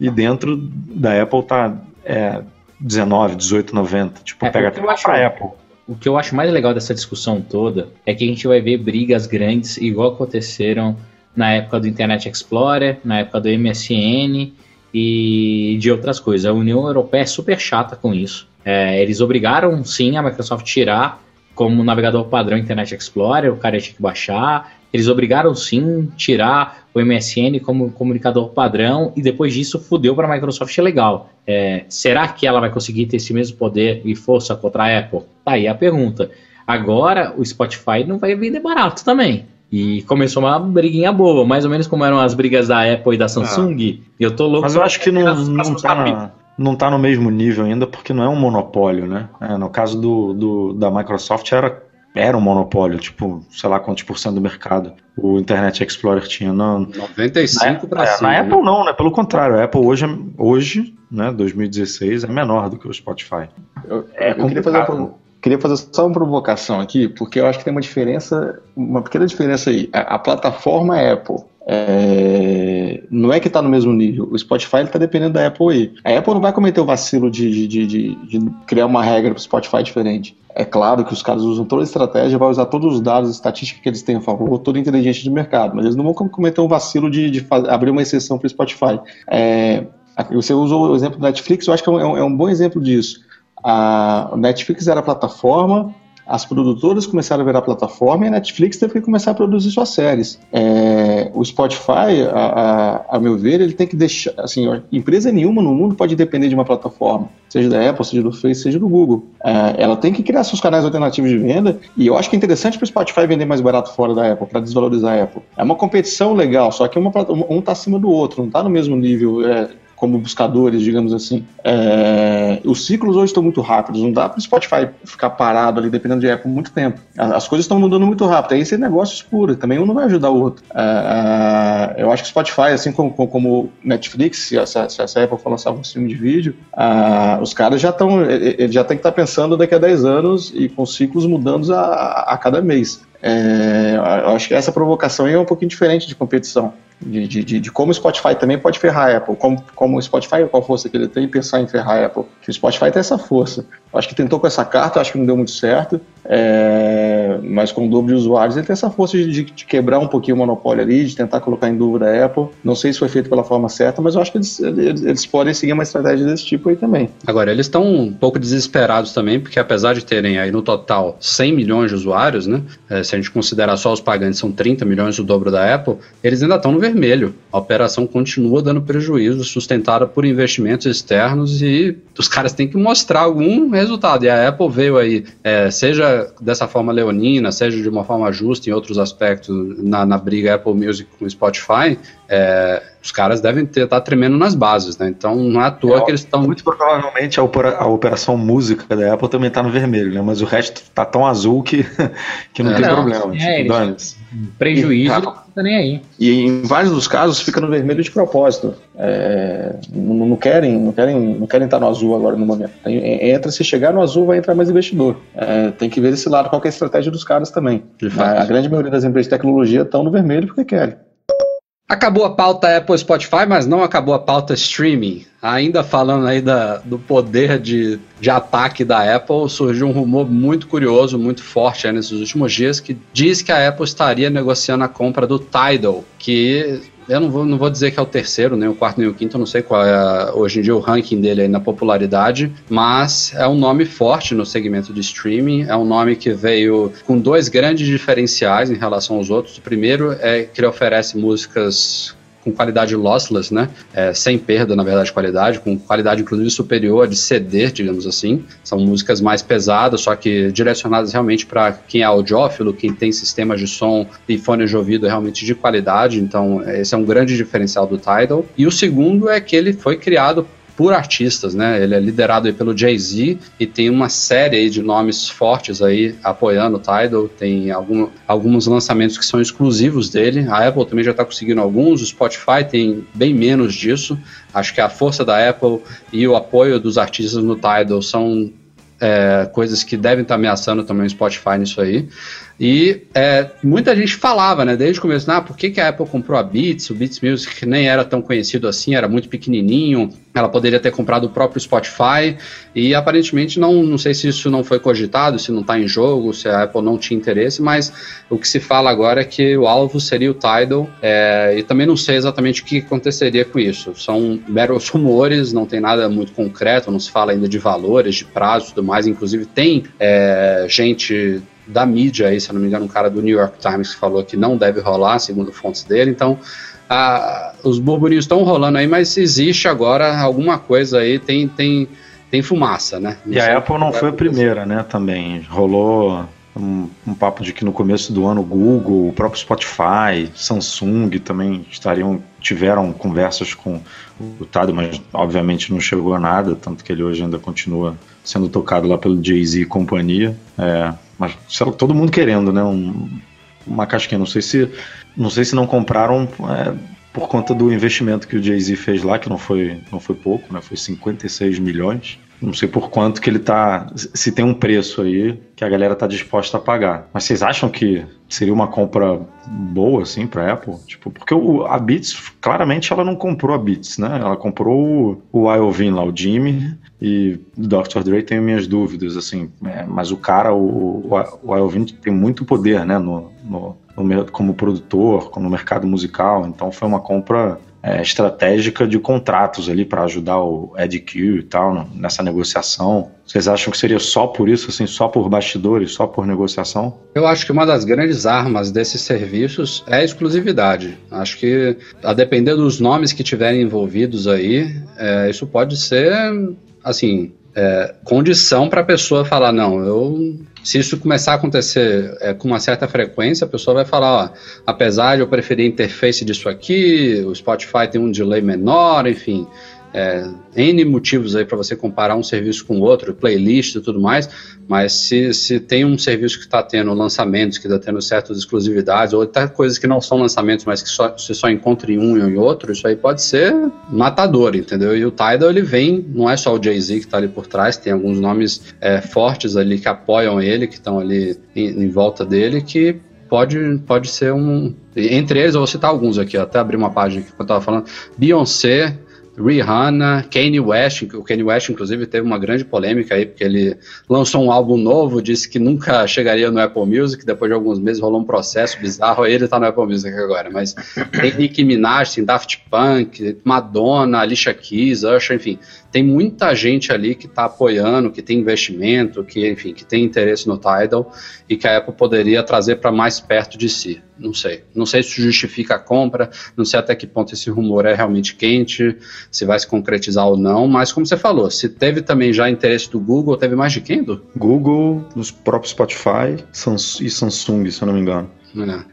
e dentro da Apple tá é, 19, 18,90. Tipo, é, pega até pra Apple. O que eu acho mais legal dessa discussão toda é que a gente vai ver brigas grandes igual aconteceram na época do Internet Explorer, na época do MSN e de outras coisas. A União Europeia é super chata com isso. É, eles obrigaram sim a Microsoft tirar como navegador padrão Internet Explorer, o cara tinha que baixar. Eles obrigaram sim tirar o MSN como comunicador padrão e depois disso fudeu para a Microsoft legal. É, será que ela vai conseguir ter esse mesmo poder e força contra a Apple? Tá aí a pergunta. Agora o Spotify não vai vender barato também. E começou uma briguinha boa, mais ou menos como eram as brigas da Apple e da Samsung. Ah. Eu tô louco. Mas eu acho que não, não tá, não tá no mesmo nível ainda, porque não é um monopólio, né? É, no caso do, do, da Microsoft era, era um monopólio, tipo, sei lá quantos por cento do mercado o Internet Explorer tinha. Não, 95 para é, cima. Na Apple não, né? Pelo contrário, a Apple hoje, hoje né, 2016, é menor do que o Spotify. Eu, é eu queria, fazer uma, queria fazer só uma provocação aqui, porque eu acho que tem uma diferença, uma pequena diferença aí. A, a plataforma Apple É, não é que está no mesmo nível. O Spotify está dependendo da Apple aí. A Apple não vai cometer o vacilo de, de, de, de criar uma regra para o Spotify diferente. É claro que os caras usam toda a estratégia, vai usar todos os dados, estatísticas que eles têm a favor, toda a inteligência de mercado, mas eles não vão cometer um vacilo de, fazer, abrir uma exceção para o Spotify. É, você usou o exemplo do Netflix, eu acho que é um, é um bom exemplo disso. A Netflix era a plataforma, as produtoras começaram a ver a plataforma e a Netflix teve que começar a produzir suas séries. É, o Spotify, a, a, a, meu ver, ele tem que deixar. Assim, empresa nenhuma no mundo pode depender de uma plataforma, seja da Apple, seja do Facebook, seja do Google. É, ela tem que criar seus canais alternativos de venda e eu acho que é interessante para o Spotify vender mais barato fora da Apple, para desvalorizar a Apple. É uma competição legal, só que uma, um está acima do outro, não está no mesmo nível. É, como buscadores, digamos assim. É, os ciclos hoje estão muito rápidos, não dá para o Spotify ficar parado ali dependendo de Apple muito tempo. As coisas estão mudando muito rápido, aí esse negócio escuro, também um não vai ajudar o outro. É, é, eu acho que o Spotify, assim como, como Netflix, se essa, se essa Apple for lançar um filme de vídeo, é, os caras já estão, ele já tem que estar tá pensando daqui a 10 anos e com ciclos mudando a, a cada mês. É, eu acho que essa provocação é um pouquinho diferente de competição de, de, de, como o Spotify também pode ferrar a Apple, como, como o Spotify, qual força que ele tem, pensar em ferrar a Apple. O Spotify tem essa força. Acho que tentou com essa carta, acho que não deu muito certo, é, mas com o dobro de usuários ele tem essa força de, de, quebrar um pouquinho o monopólio ali, de tentar colocar em dúvida a Apple. Não sei se foi feito pela forma certa, mas eu acho que eles, eles, eles podem seguir uma estratégia desse tipo aí também. Agora, eles estão um pouco desesperados também, porque apesar de terem aí no total 100 milhões de usuários, né, é, se a gente considerar só os pagantes são 30 milhões, o dobro da Apple, eles ainda estão no vermelho. A operação continua dando prejuízo, sustentada por investimentos externos e os caras têm que mostrar algum resultado. E a Apple veio aí, é, seja dessa forma leonina, seja de uma forma justa em outros aspectos, na, na briga Apple Music com Spotify, é, os caras devem estar tá tremendo nas bases, né? Então não é à toa é, que eles estão. Muito provavelmente a, opera, a, operação música da Apple também está no vermelho, né? Mas o resto está tão azul que, que não é, tem não, problema. É, tipo, Prejuízo, e, tá nem aí. E em vários dos casos fica no vermelho de propósito. É, não, não, querem, não querem, não querem estar no azul agora no momento. Tem, entra, se chegar no azul, vai entrar mais investidor. É, tem que ver esse lado, qual é a estratégia dos caras também. A, a grande maioria das empresas de tecnologia estão no vermelho porque querem. Acabou a pauta Apple Spotify, mas não acabou a pauta streaming. Ainda falando aí da, do poder de, de ataque da Apple, surgiu um rumor muito curioso, muito forte nesses últimos dias, que diz que a Apple estaria negociando a compra do Tidal, que eu não vou, não vou dizer que é o terceiro, nem o quarto, nem o quinto, eu não sei qual é hoje em dia o ranking dele aí na popularidade, mas é um nome forte no segmento de streaming, é um nome que veio com dois grandes diferenciais em relação aos outros. O primeiro é que ele oferece músicas com qualidade lossless, né? É, sem perda, na verdade, de qualidade, com qualidade inclusive superior de CD, digamos assim. São músicas mais pesadas, só que direcionadas realmente para quem é audiófilo, quem tem sistemas de som e fones de ouvido realmente de qualidade. Então, esse é um grande diferencial do Tidal. E o segundo é que ele foi criado por artistas, né? Ele é liderado pelo Jay-Z e tem uma série de nomes fortes aí apoiando o Tidal. Tem algum, alguns lançamentos que são exclusivos dele. A Apple também já está conseguindo alguns. O Spotify tem bem menos disso. Acho que a força da Apple e o apoio dos artistas no Tidal são é, coisas que devem estar tá ameaçando também o Spotify nisso aí. E é, muita gente falava, né, desde o começo, ah, por que, que a Apple comprou a Beats? O Beats Music nem era tão conhecido assim, era muito pequenininho, ela poderia ter comprado o próprio Spotify, e aparentemente não, não sei se isso não foi cogitado, se não está em jogo, se a Apple não tinha interesse, mas o que se fala agora é que o alvo seria o Tidal, é, e também não sei exatamente o que aconteceria com isso. São meros rumores, não tem nada muito concreto, não se fala ainda de valores, de prazos e tudo mais, inclusive tem é, gente da mídia aí, se eu não me engano, um cara do New York Times que falou que não deve rolar, segundo fontes dele. Então, a, os burburinhos estão rolando aí, mas existe agora alguma coisa aí, tem, tem, tem fumaça, né? Não e a Apple não foi a primeira, né? Também rolou um, um, papo de que no começo do ano Google, o próprio Spotify, Samsung também estariam tiveram conversas com o Tado, mas obviamente não chegou a nada, tanto que ele hoje ainda continua sendo tocado lá pelo Jay-Z e companhia. É, mas todo mundo querendo, né? Um, uma casquinha. Não sei se não sei se não compraram é, por conta do investimento que o Jay-Z fez lá, que não foi, não foi pouco, né? Foi 56 milhões. Não sei por quanto que ele tá. Se tem um preço aí que a galera tá disposta a pagar. Mas vocês acham que seria uma compra boa, assim, pra Apple? Tipo, porque o, a Beats, claramente ela não comprou a Beats, né? Ela comprou o, o Iovine lá, o Jimmy, e Dr. Dre tenho minhas dúvidas, assim. É, mas o cara, o, o, Iovine tem muito poder, né? No, no, no, como produtor, no mercado musical. Então foi uma compra é, estratégica de contratos ali para ajudar o EdQ e tal nessa negociação. Vocês acham que seria só por isso, assim, só por bastidores, só por negociação? Eu acho que uma das grandes armas desses serviços é a exclusividade. Acho que, a depender dos nomes que tiverem envolvidos aí, é, isso pode ser, assim, é, condição para a pessoa falar: não, eu se isso começar a acontecer é, com uma certa frequência, a pessoa vai falar, ó, apesar de eu preferir a interface disso aqui, o Spotify tem um delay menor, enfim, é, N motivos aí para você comparar um serviço com outro, playlist e tudo mais, mas se, se tem um serviço que está tendo lançamentos, que está tendo certas exclusividades, ou até coisas que não são lançamentos, mas que só, você só encontra em um e em outro, isso aí pode ser matador, entendeu? E o Tidal, ele vem, não é só o Jay-Z que está ali por trás, tem alguns nomes é, fortes ali que apoiam ele, que estão ali em, em volta dele, que pode, pode ser um. Entre eles, eu vou citar alguns aqui, até abrir uma página que eu estava falando. Beyoncé, Rihanna, Kanye West, o Kanye West inclusive teve uma grande polêmica aí, porque ele lançou um álbum novo, disse que nunca chegaria no Apple Music, depois de alguns meses rolou um processo bizarro, aí ele tá no Apple Music agora, mas tem Nicki Minaj, tem Daft Punk, Madonna, Alicia Keys, Usher, enfim, tem muita gente ali que está apoiando, que tem investimento, que enfim, que tem interesse no Tidal e que a Apple poderia trazer para mais perto de si. Não sei. Não sei se justifica a compra, não sei até que ponto esse rumor é realmente quente, se vai se concretizar ou não, mas como você falou, se teve também já interesse do Google, teve mais de quem, do? Google, nos próprios Spotify e Samsung, se eu não me engano.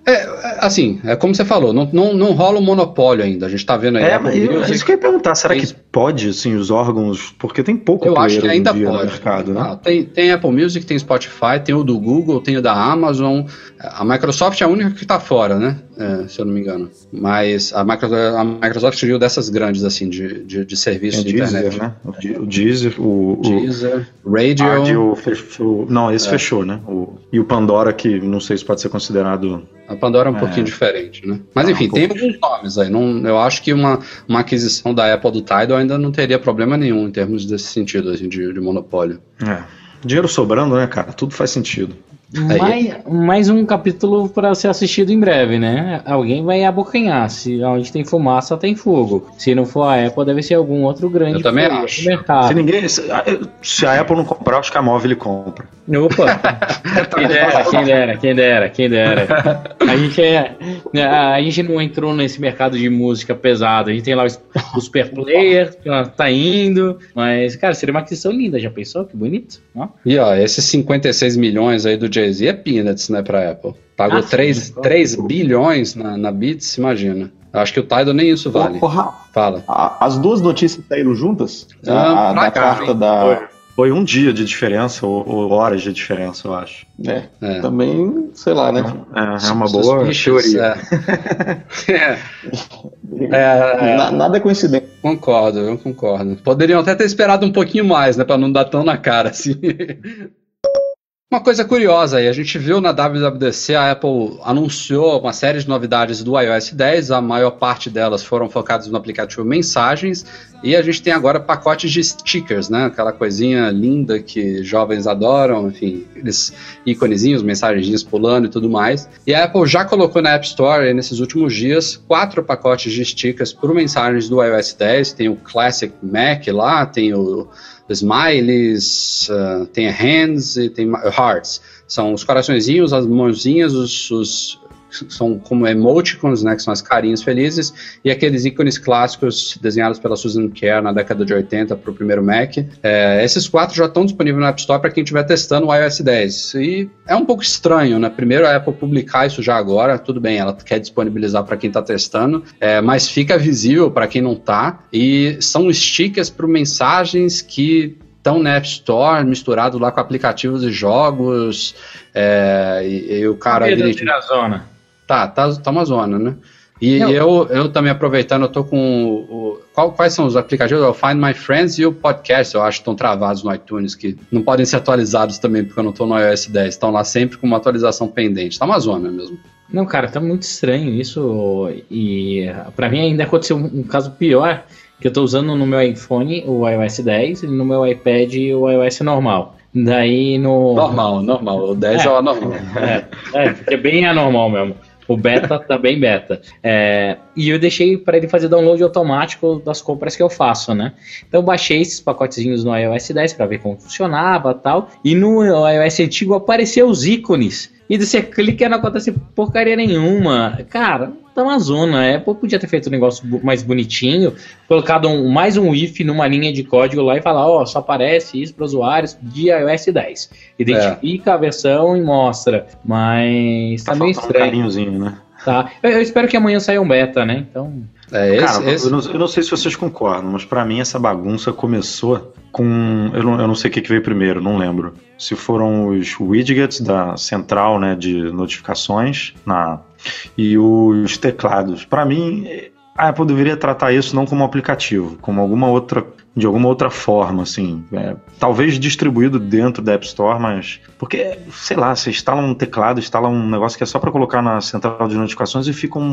É. é, assim, é como você falou, não, não, não rola um monopólio ainda. A gente tá vendo aí. É, mas eu, isso que eu ia perguntar, será que pode, assim, os órgãos. Porque tem pouco Eu acho que ainda pode. No mercado, né? Ah, tem, tem Apple Music, tem Spotify, tem o do Google, tem o da Amazon. A Microsoft é a única que tá fora, né? É, se eu não me engano. Mas a Microsoft, a Microsoft surgiu dessas grandes, assim, de, de, de serviços de Deezer, internet. Né? O Deezer, o, Deezer, o Radio. Radio fechou. Não, esse é. fechou, né? O, e o Pandora, que não sei se pode ser considerado a Pandora é um é. pouquinho diferente, né? Mas ah, enfim, um tem alguns nomes aí. Não, eu acho que uma, uma aquisição da Apple do Tidal ainda não teria problema nenhum em termos desse sentido, assim, de, de monopólio. É. Dinheiro sobrando, né, cara? Tudo faz sentido. Mais, mais um capítulo para ser assistido em breve, né? Alguém vai abocanhar. Se onde tem fumaça, tem fogo. Se não for a Apple, deve ser algum outro grande Eu também acho. mercado. Se, ninguém, se a Apple não comprar, acho que a móvel compra. Opa! quem dera, quem dera, quem dera, quem dera. A gente, é, né, a gente não entrou nesse mercado de música pesada. A gente tem lá os, os super players, que tá indo. Mas, cara, seria uma aquisição linda. Já pensou? Que bonito. Ó. E ó, esses 56 milhões aí do Jay-Z é peanuts, né, pra Apple. Pagou ah, 3, sim, 3 bilhões na, na Beats, imagina. Acho que o Tidal nem isso vale. Porra, Fala. as duas notícias saíram juntas? Ah, a, da cá, carta da. Foi. Foi um dia de diferença, ou, ou, horas de diferença, eu acho. É, é. também, sei lá, né? É, é uma boa teoria. É. é. Na, nada é coincidente. Concordo, eu concordo. Poderiam até ter esperado um pouquinho mais, né? Pra não dar tão na cara, assim. Uma coisa curiosa aí, a gente viu na WWDC, a Apple anunciou uma série de novidades do iOS 10, a maior parte delas foram focadas no aplicativo Mensagens, e a gente tem agora pacotes de stickers, né? Aquela coisinha linda que jovens adoram, enfim, aqueles íconezinhos, mensagenzinhas pulando e tudo mais. E a Apple já colocou na App Store nesses últimos dias quatro pacotes de stickers por mensagens do iOS 10, tem o Classic Mac lá, tem o smileys, uh, tem hands e tem hearts. São os coraçõezinhos, as mãozinhas, os, os são como emoticons, né, que são as carinhas felizes, e aqueles ícones clássicos desenhados pela Susan Kerr na década de 80 para o primeiro Mac. É, esses quatro já estão disponíveis no App Store para quem estiver testando o iOS 10. E é um pouco estranho, né? Primeiro a Apple publicar isso já agora, tudo bem, ela quer disponibilizar para quem está testando, é, mas fica visível para quem não está. E são stickers para mensagens que estão na App Store, misturado lá com aplicativos e jogos. É, e, e, o cara. Ele, zona. Tá, tá, tá uma zona, né? E eu, eu também aproveitando, eu tô com o, qual, quais são os aplicativos? O Find My Friends e o Podcast, eu acho que estão travados no iTunes, que não podem ser atualizados também, porque eu não estou no iOS 10. Estão lá sempre com uma atualização pendente. Tá uma zona mesmo. Não, cara, tá muito estranho isso. E para mim ainda aconteceu um, um caso pior, que eu tô usando no meu iPhone o iOS 10 e no meu iPad o iOS normal. Daí no. Normal, normal. O 10 é, é o anormal. É, é, porque é bem anormal mesmo. O beta bem beta. É, e eu deixei para ele fazer download automático das compras que eu faço, né? Então eu baixei esses pacotezinhos no iOS 10 para ver como funcionava tal. E no iOS antigo apareceu os ícones e você clica e não acontece porcaria nenhuma. Cara, tá uma zona. A Apple podia ter feito um negócio mais bonitinho, colocado um, mais um if numa linha de código lá e falar, ó, oh, só aparece isso para usuários de iOS 10. Identifica é. a versão e mostra. Mas tá, tá meio estranho. Um carinhozinho, né? Tá. Eu, eu, espero que amanhã saia um beta, né? Então. É, esse, Cara, esse... Eu, não, eu, não, sei se vocês concordam, mas para mim essa bagunça começou com. Eu não, eu não sei o que, que veio primeiro, não lembro. Se foram os widgets da central né, de notificações na, e os teclados. Para mim, a Apple deveria tratar isso não como um aplicativo, como alguma outra de alguma outra forma, assim. É, talvez distribuído dentro da App Store, mas. Porque, sei lá, você instala um teclado, instala um negócio que é só para colocar na central de notificações e fica um,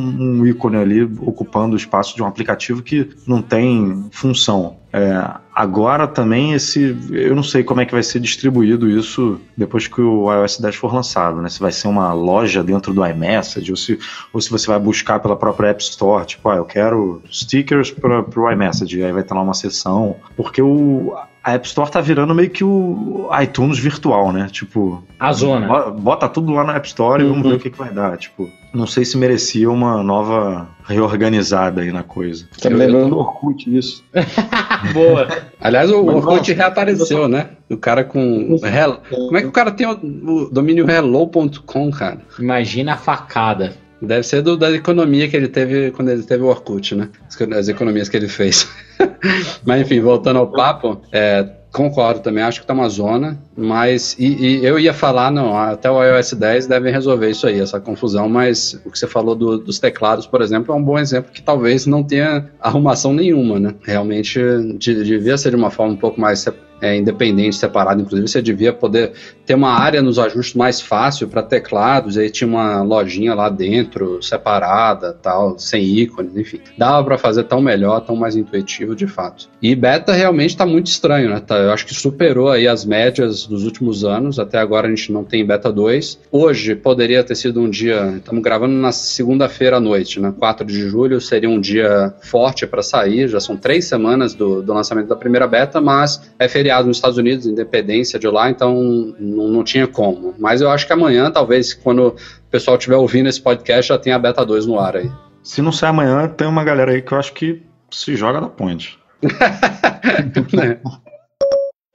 um, ícone ali ocupando o espaço de um aplicativo que não tem função. É, agora também esse. Eu não sei como é que vai ser distribuído isso depois que o iOS 10 for lançado, né? Se vai ser uma loja dentro do iMessage ou se, ou se você vai buscar pela própria App Store, tipo, ah, eu quero stickers para o iMessage, aí vai ter lá uma seção. Porque o, a App Store tá virando meio que o iTunes virtual, né? Tipo. A zona. Bota tudo lá na App Store uhum. e vamos ver o que, que vai dar. Tipo, não sei se merecia uma nova reorganizada aí na coisa. Tá me lembrando do Orkut isso. Boa. Aliás, o Mas, Orkut nossa, reapareceu, né? O cara com. Hello. Como é que o cara tem o, o domínio hello.com, cara? Imagina a facada. Deve ser do, da economia que ele teve quando ele teve o Orkut, né? As economias que ele fez. Mas enfim, voltando ao papo, é, concordo também, acho que tá uma zona, mas e, e, eu ia falar, não, até o iOS 10 devem resolver isso aí, essa confusão, mas o que você falou do, dos teclados, por exemplo, é um bom exemplo que talvez não tenha arrumação nenhuma, né? Realmente de, devia ser de uma forma um pouco mais é, independente, separado. Inclusive, você devia poder ter uma área nos ajustes mais fácil para teclados. Aí tinha uma lojinha lá dentro, separada, tal, sem ícones, enfim. Dava para fazer tão melhor, tão mais intuitivo, de fato. E beta realmente está muito estranho, né? Tá, eu acho que superou aí as médias dos últimos anos. Até agora a gente não tem beta 2. Hoje poderia ter sido um dia. Estamos gravando na segunda-feira à noite, né? 4 de julho seria um dia forte para sair. Já são três semanas do, do lançamento da primeira beta, mas é feriado feriado nos Estados Unidos, independência de lá, então não, não tinha como. Mas eu acho que amanhã, talvez, quando o pessoal estiver ouvindo esse podcast, já tenha a Beta 2 no ar aí. Se não sair amanhã, tem uma galera aí que eu acho que se joga na ponte.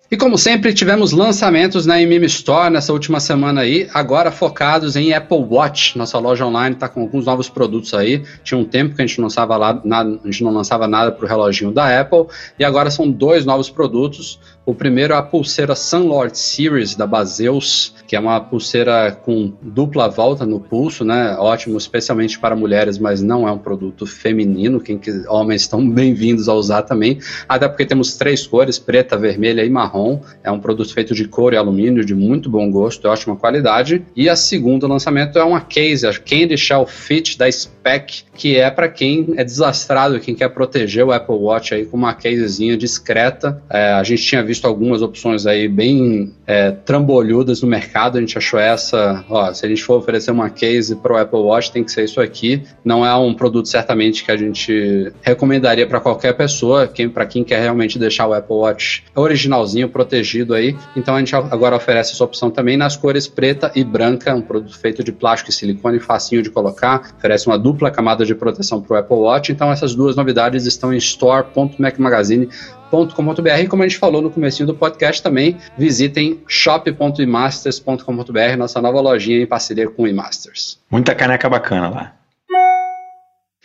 E como sempre, tivemos lançamentos na MM Store nessa última semana aí, agora focados em Apple Watch. Nossa loja online está com alguns novos produtos aí. Tinha um tempo que a gente não lançava, lá, nada, a gente não lançava nada para o reloginho da Apple, e agora são dois novos produtos. O primeiro é a pulseira Sunlord Series da Baseus, que é uma pulseira com dupla volta no pulso, né? Ótimo, especialmente para mulheres, mas não é um produto feminino. Quem que, homens estão bem-vindos a usar também, até porque temos três cores: preta, vermelha e marrom. É um produto feito de couro e alumínio de muito bom gosto, e ótima qualidade. E a segundo lançamento é uma case, a Candy Shell Fit da Spec, que é para quem é desastrado, quem quer proteger o Apple Watch aí com uma casezinha discreta. É, a gente tinha visto visto algumas opções aí bem é, trambolhudas no mercado. A gente achou essa, ó, se a gente for oferecer uma case para o Apple Watch, tem que ser isso aqui. Não é um produto certamente que a gente recomendaria para qualquer pessoa, quem, para quem quer realmente deixar o Apple Watch originalzinho, protegido aí. Então a gente agora oferece essa opção também nas cores preta e branca, um produto feito de plástico e silicone, facinho de colocar, oferece uma dupla camada de proteção para o Apple Watch. Então essas duas novidades estão em store.macmagazine.com E como a gente falou no começo do podcast também, visitem shop.imasters.com.br, nossa nova lojinha em parceria com o Imasters. Muita caneca bacana lá.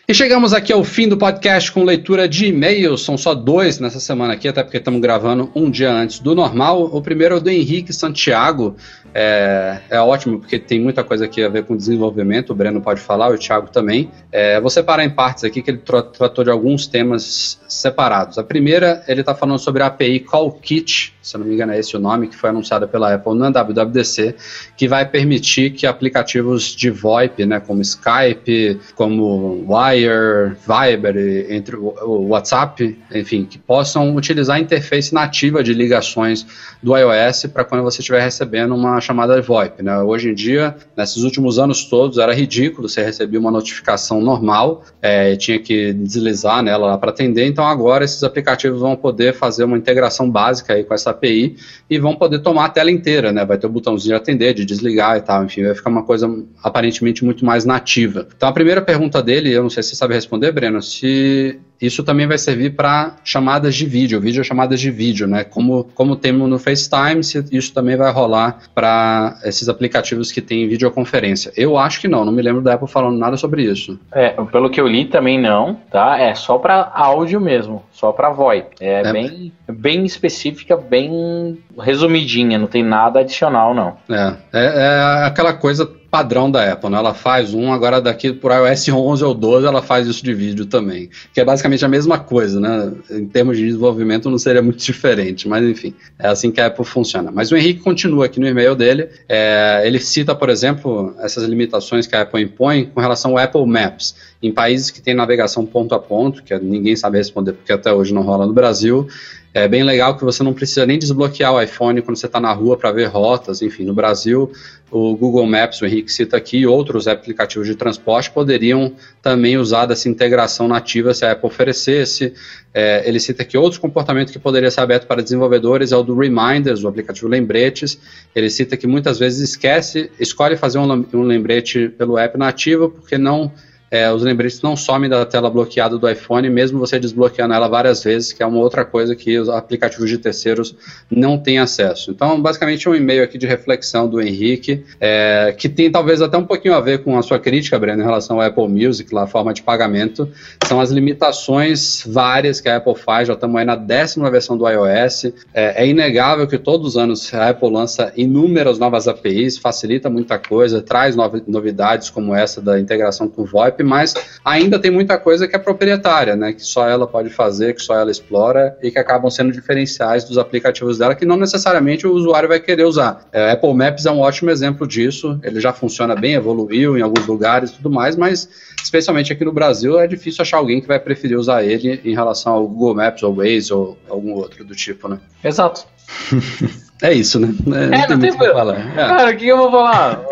E chegamos aqui ao fim do podcast com leitura de e-mails. São só dois nessa semana aqui, até porque estamos gravando um dia antes do normal. O primeiro é o do Henrique Santiago. É, é, ótimo porque tem muita coisa aqui a ver com desenvolvimento. O Breno pode falar, o Thiago também. É, vou separar em partes aqui que ele tratou de alguns temas separados. A primeira, ele está falando sobre a API CallKit, se não me engano é esse o nome, que foi anunciada pela Apple na WWDC, que vai permitir que aplicativos de VoIP, né, como Skype, como Wire, Viber, entre o WhatsApp, enfim, que possam utilizar a interface nativa de ligações do iOS para quando você estiver recebendo uma chamada VoIP. Né? Hoje em dia, nesses últimos anos todos, era ridículo você receber uma notificação normal, é, tinha que deslizar nela para atender, então agora esses aplicativos vão poder fazer uma integração básica aí com essa API e vão poder tomar a tela inteira, né? vai ter o botãozinho de atender, de desligar e tal, enfim, vai ficar uma coisa aparentemente muito mais nativa. Então a primeira pergunta dele, eu não sei se você sabe responder, Breno, se isso também vai servir para chamadas de vídeo, vídeo chamadas de vídeo, né? Como, como temos no FaceTime, isso também vai rolar para esses aplicativos que têm videoconferência. Eu acho que não, não me lembro da Apple falando nada sobre isso. É, pelo que eu li também não, tá? É só para áudio mesmo, só para VoIP. É, é, bem, bem específica, bem resumidinha, não tem nada adicional não. É, é, é aquela coisa padrão da Apple, né? Ela faz um, agora daqui por iOS 11 ou 12 ela faz isso de vídeo também, que é basicamente a mesma coisa, né? Em termos de desenvolvimento não seria muito diferente, mas enfim, é assim que a Apple funciona. Mas o Henrique continua aqui no e-mail dele, é, ele cita, por exemplo, essas limitações que a Apple impõe com relação ao Apple Maps. Em países que tem navegação ponto a ponto, que ninguém sabe responder porque até hoje não rola no Brasil, é bem legal que você não precisa nem desbloquear o iPhone quando você está na rua para ver rotas. Enfim, no Brasil, o Google Maps, o Henrique cita aqui, e outros aplicativos de transporte poderiam também usar dessa integração nativa se a Apple oferecesse. É, ele cita aqui outros comportamentos que poderia ser aberto para desenvolvedores, é o do Reminders, o aplicativo Lembretes. Ele cita que muitas vezes esquece, escolhe fazer um lembrete pelo app nativo porque não é, os lembretes não somem da tela bloqueada do iPhone, mesmo você desbloqueando ela várias vezes, que é uma outra coisa que os aplicativos de terceiros não têm acesso. Então, basicamente, um e-mail aqui de reflexão do Henrique, é, que tem talvez até um pouquinho a ver com a sua crítica, Breno, em relação ao Apple Music, lá, a forma de pagamento, são as limitações várias que a Apple faz, já estamos aí na décima versão do iOS. É, é inegável que todos os anos a Apple lança inúmeras novas APIs, facilita muita coisa, traz novidades como essa da integração com o VoIP, mas ainda tem muita coisa que é proprietária, né? Que só ela pode fazer, que só ela explora e que acabam sendo diferenciais dos aplicativos dela, que não necessariamente o usuário vai querer usar. É, Apple Maps é um ótimo exemplo disso. Ele já funciona bem, evoluiu em alguns lugares e tudo mais, mas especialmente aqui no Brasil é difícil achar alguém que vai preferir usar ele em relação ao Google Maps ou Waze ou algum outro do tipo, né? Exato. É isso, né? É, não, é, tem muito o que falar. É. Cara, o que eu vou falar?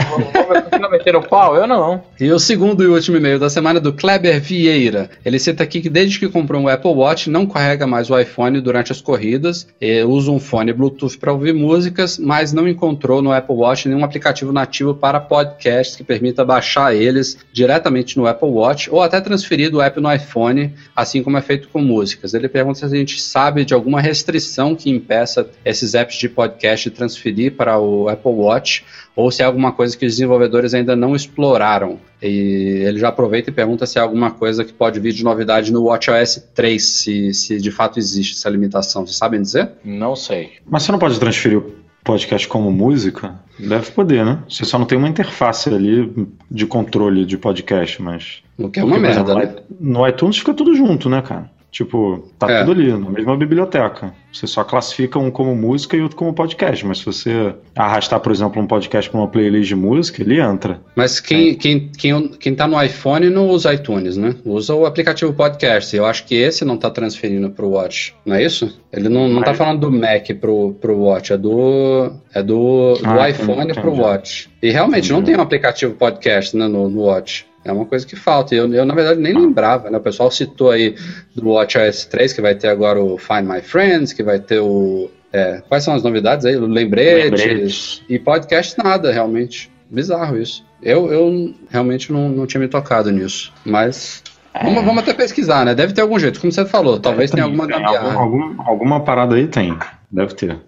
Vou metendo o pau? Eu não. E o segundo e último e-mail da semana é do Kleber Vieira. Ele cita aqui que desde que comprou um Apple Watch não carrega mais o iPhone durante as corridas, usa um fone Bluetooth para ouvir músicas, mas não encontrou no Apple Watch nenhum aplicativo nativo para podcasts que permita baixar eles diretamente no Apple Watch ou até transferir do app no iPhone, assim como é feito com músicas. Ele pergunta se a gente sabe de alguma restrição que impeça esses apps de podcast podcast transferir para o Apple Watch ou se é alguma coisa que os desenvolvedores ainda não exploraram. E ele já aproveita e pergunta se é alguma coisa que pode vir de novidade no WatchOS 3, se, se de fato existe essa limitação. Vocês sabem dizer? Não sei. Mas você não pode transferir o podcast como música? Deve poder, né? Você só não tem uma interface ali de controle de podcast, mas. O que é uma Porque, merda, exemplo, né? No iTunes fica tudo junto, né, cara? Tipo, tá é. tudo ali, na mesma biblioteca. Você só classifica um como música e outro como podcast. Mas se você arrastar, por exemplo, um podcast para uma playlist de música, ele entra. Mas quem, é. quem, quem, quem tá no iPhone não usa iTunes, né? Usa o aplicativo podcast. Eu acho que esse não tá transferindo pro Watch, não é isso? Ele não, não tá falando do Mac pro, pro Watch, é do, é do, do ah, iPhone entendi. pro Watch. E realmente entendi. não tem um aplicativo podcast né, no, no Watch. É uma coisa que falta. Eu, eu na verdade, nem lembrava, né? O pessoal citou aí do WatchOS 3, que vai ter agora o Find My Friends, que vai ter o. É, quais são as novidades aí? Lembretes, Lembretes. E podcast nada, realmente. Bizarro isso. Eu, eu realmente não, não tinha me tocado nisso. Mas é. Vamos, vamos, até pesquisar, né? Deve ter algum jeito, como você falou. Talvez tenha alguma tem, algum, algum, alguma parada aí tem. Deve ter.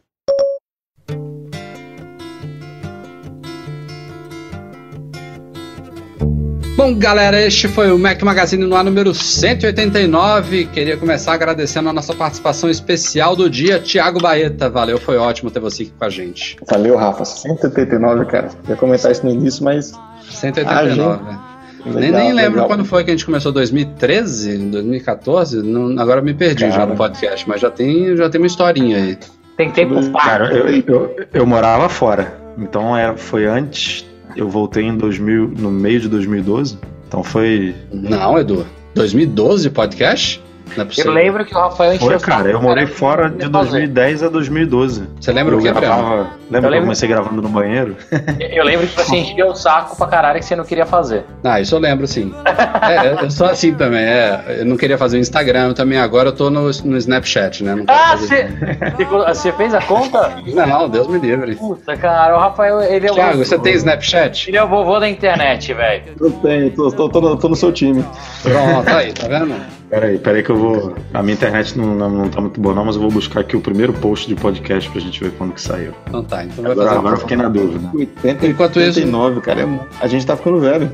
Bom, galera, este foi o Mac Magazine no ar número 189. Queria começar agradecendo a nossa participação especial do dia, Tiago Baeta. Valeu, foi ótimo ter você aqui com a gente. Valeu, Rafa. 189, cara. ia comentar isso no início, mas. 189. Legal, nem, nem lembro legal. quando foi que a gente começou, 2013, 2014? Não, agora me perdi cara. já no podcast, mas já tem, já tem uma historinha aí. Tem tempo Cara, eu, eu, eu, morava fora, então era, foi antes eu voltei em 2000, no meio de 2012. Então foi. Não, Edu. 2012 podcast? É eu lembro que o Rafael encheu Foi, cara, eu morei fora de 2010 a 2012. Você lembra eu o que, gravava, Lembra eu que eu comecei gravando no banheiro? Eu lembro que você encheu o saco pra caralho que você não queria fazer. Ah, isso eu lembro sim. é, eu sou assim também, é. Eu não queria fazer o Instagram também, agora eu tô no, no Snapchat, né? ah, você fez a conta? Não, Deus me livre. Puta, cara, o Rafael, ele é o. Thiago, você tem Snapchat? Ele é o vovô da internet, velho. Eu tenho, tô, tô, tô, no, tô no seu time. Pronto, aí, tá vendo? Peraí, peraí que eu vou. A minha internet não, não, não tá muito boa, não, mas eu vou buscar aqui o primeiro post de podcast pra gente ver quando que saiu. Então tá, então vai agora, fazer agora eu fiquei na dúvida. 80, Enquanto 89, isso... cara, a gente tá ficando velho.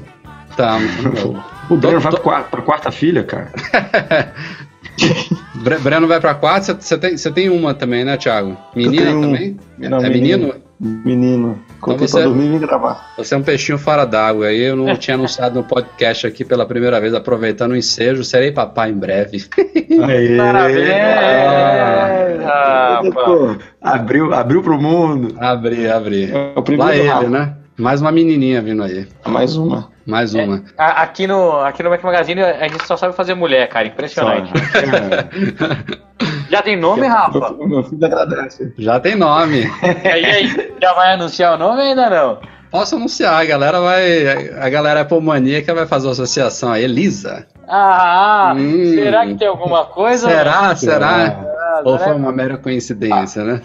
Tá, O Breno vai pra, pra quarta filha, cara. Breno vai pra quarta, você tem, tem uma também, né, Thiago? Menina um... também? Não, é menino? menino? Coloquei então você, pra dormir e vim gravar. Você é um peixinho fora d'água. Aí eu não tinha anunciado no podcast aqui pela primeira vez, aproveitando o ensejo. Serei papai em breve. Aê, Parabéns! Ah, abriu, abriu pro mundo. Abri, abri. É o primeiro Lá ele, né? Mais uma menininha vindo aí. Mais uma. Mais uma. É, aqui no, aqui no Mac Magazine a gente só sabe fazer mulher, cara. Impressionante. Já tem nome, Rafa? Meu filho agradece. Já tem nome. e aí, já vai anunciar o nome ou ainda não? Posso anunciar, a galera vai. A galera Apple vai fazer uma associação aí, Elisa. Ah, hum. será que tem alguma coisa? Será? Será? Ah, ou foi uma mera coincidência, ah. né?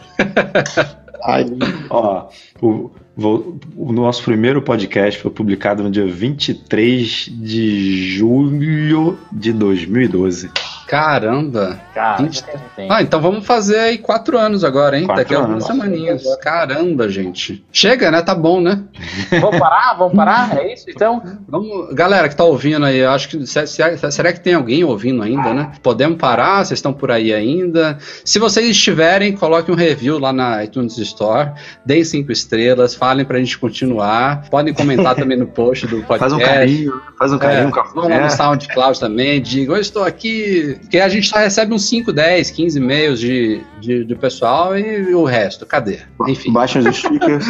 Aí, ó, o, o nosso primeiro podcast foi publicado no dia 23 de julho de 2012. Caramba! Cara, 20... Ah, então vamos fazer aí quatro anos agora, hein? Quatro Daqui a algumas semaninhas. Caramba, gente. Chega, né? Tá bom, né? Vamos parar? Vamos parar? É isso, então? Vamos... Galera que tá ouvindo aí, eu acho que... Será que tem alguém ouvindo ainda, né? Podemos parar? Vocês estão por aí ainda? Se vocês estiverem, coloquem um review lá na iTunes Store. Deem cinco estrelas. Falem pra gente continuar. Podem comentar também no post do podcast. Faz um carinho. Faz um carinho. É, vamos lá no SoundCloud também. Diga, eu estou aqui porque a gente só recebe uns 5, 10, 15 e-mails de, de, de pessoal e o resto, cadê? Enfim. Baixa os stickers.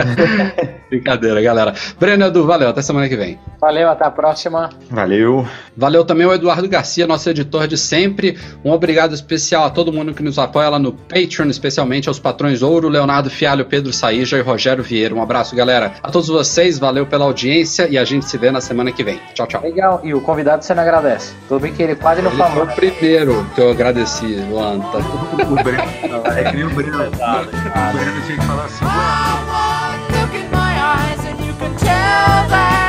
Brincadeira, galera. Breno Edu, valeu, até semana que vem. Valeu, até a próxima. Valeu. Valeu também o Eduardo Garcia, nosso editor de sempre. Um obrigado especial a todo mundo que nos apoia lá no Patreon, especialmente aos patrões Ouro, Leonardo Fialho, Pedro Saíja e Rogério Vieira. Um abraço, galera. A todos vocês, valeu pela audiência e a gente se vê na semana que vem. Tchau, tchau. Legal, e o convidado você não agradece. Tudo bem que ele quase não falou. Foi o primeiro que eu agradeci, Luan. Tá? o Breno, é que nem o Breno. O Breno tinha que falar assim. tell that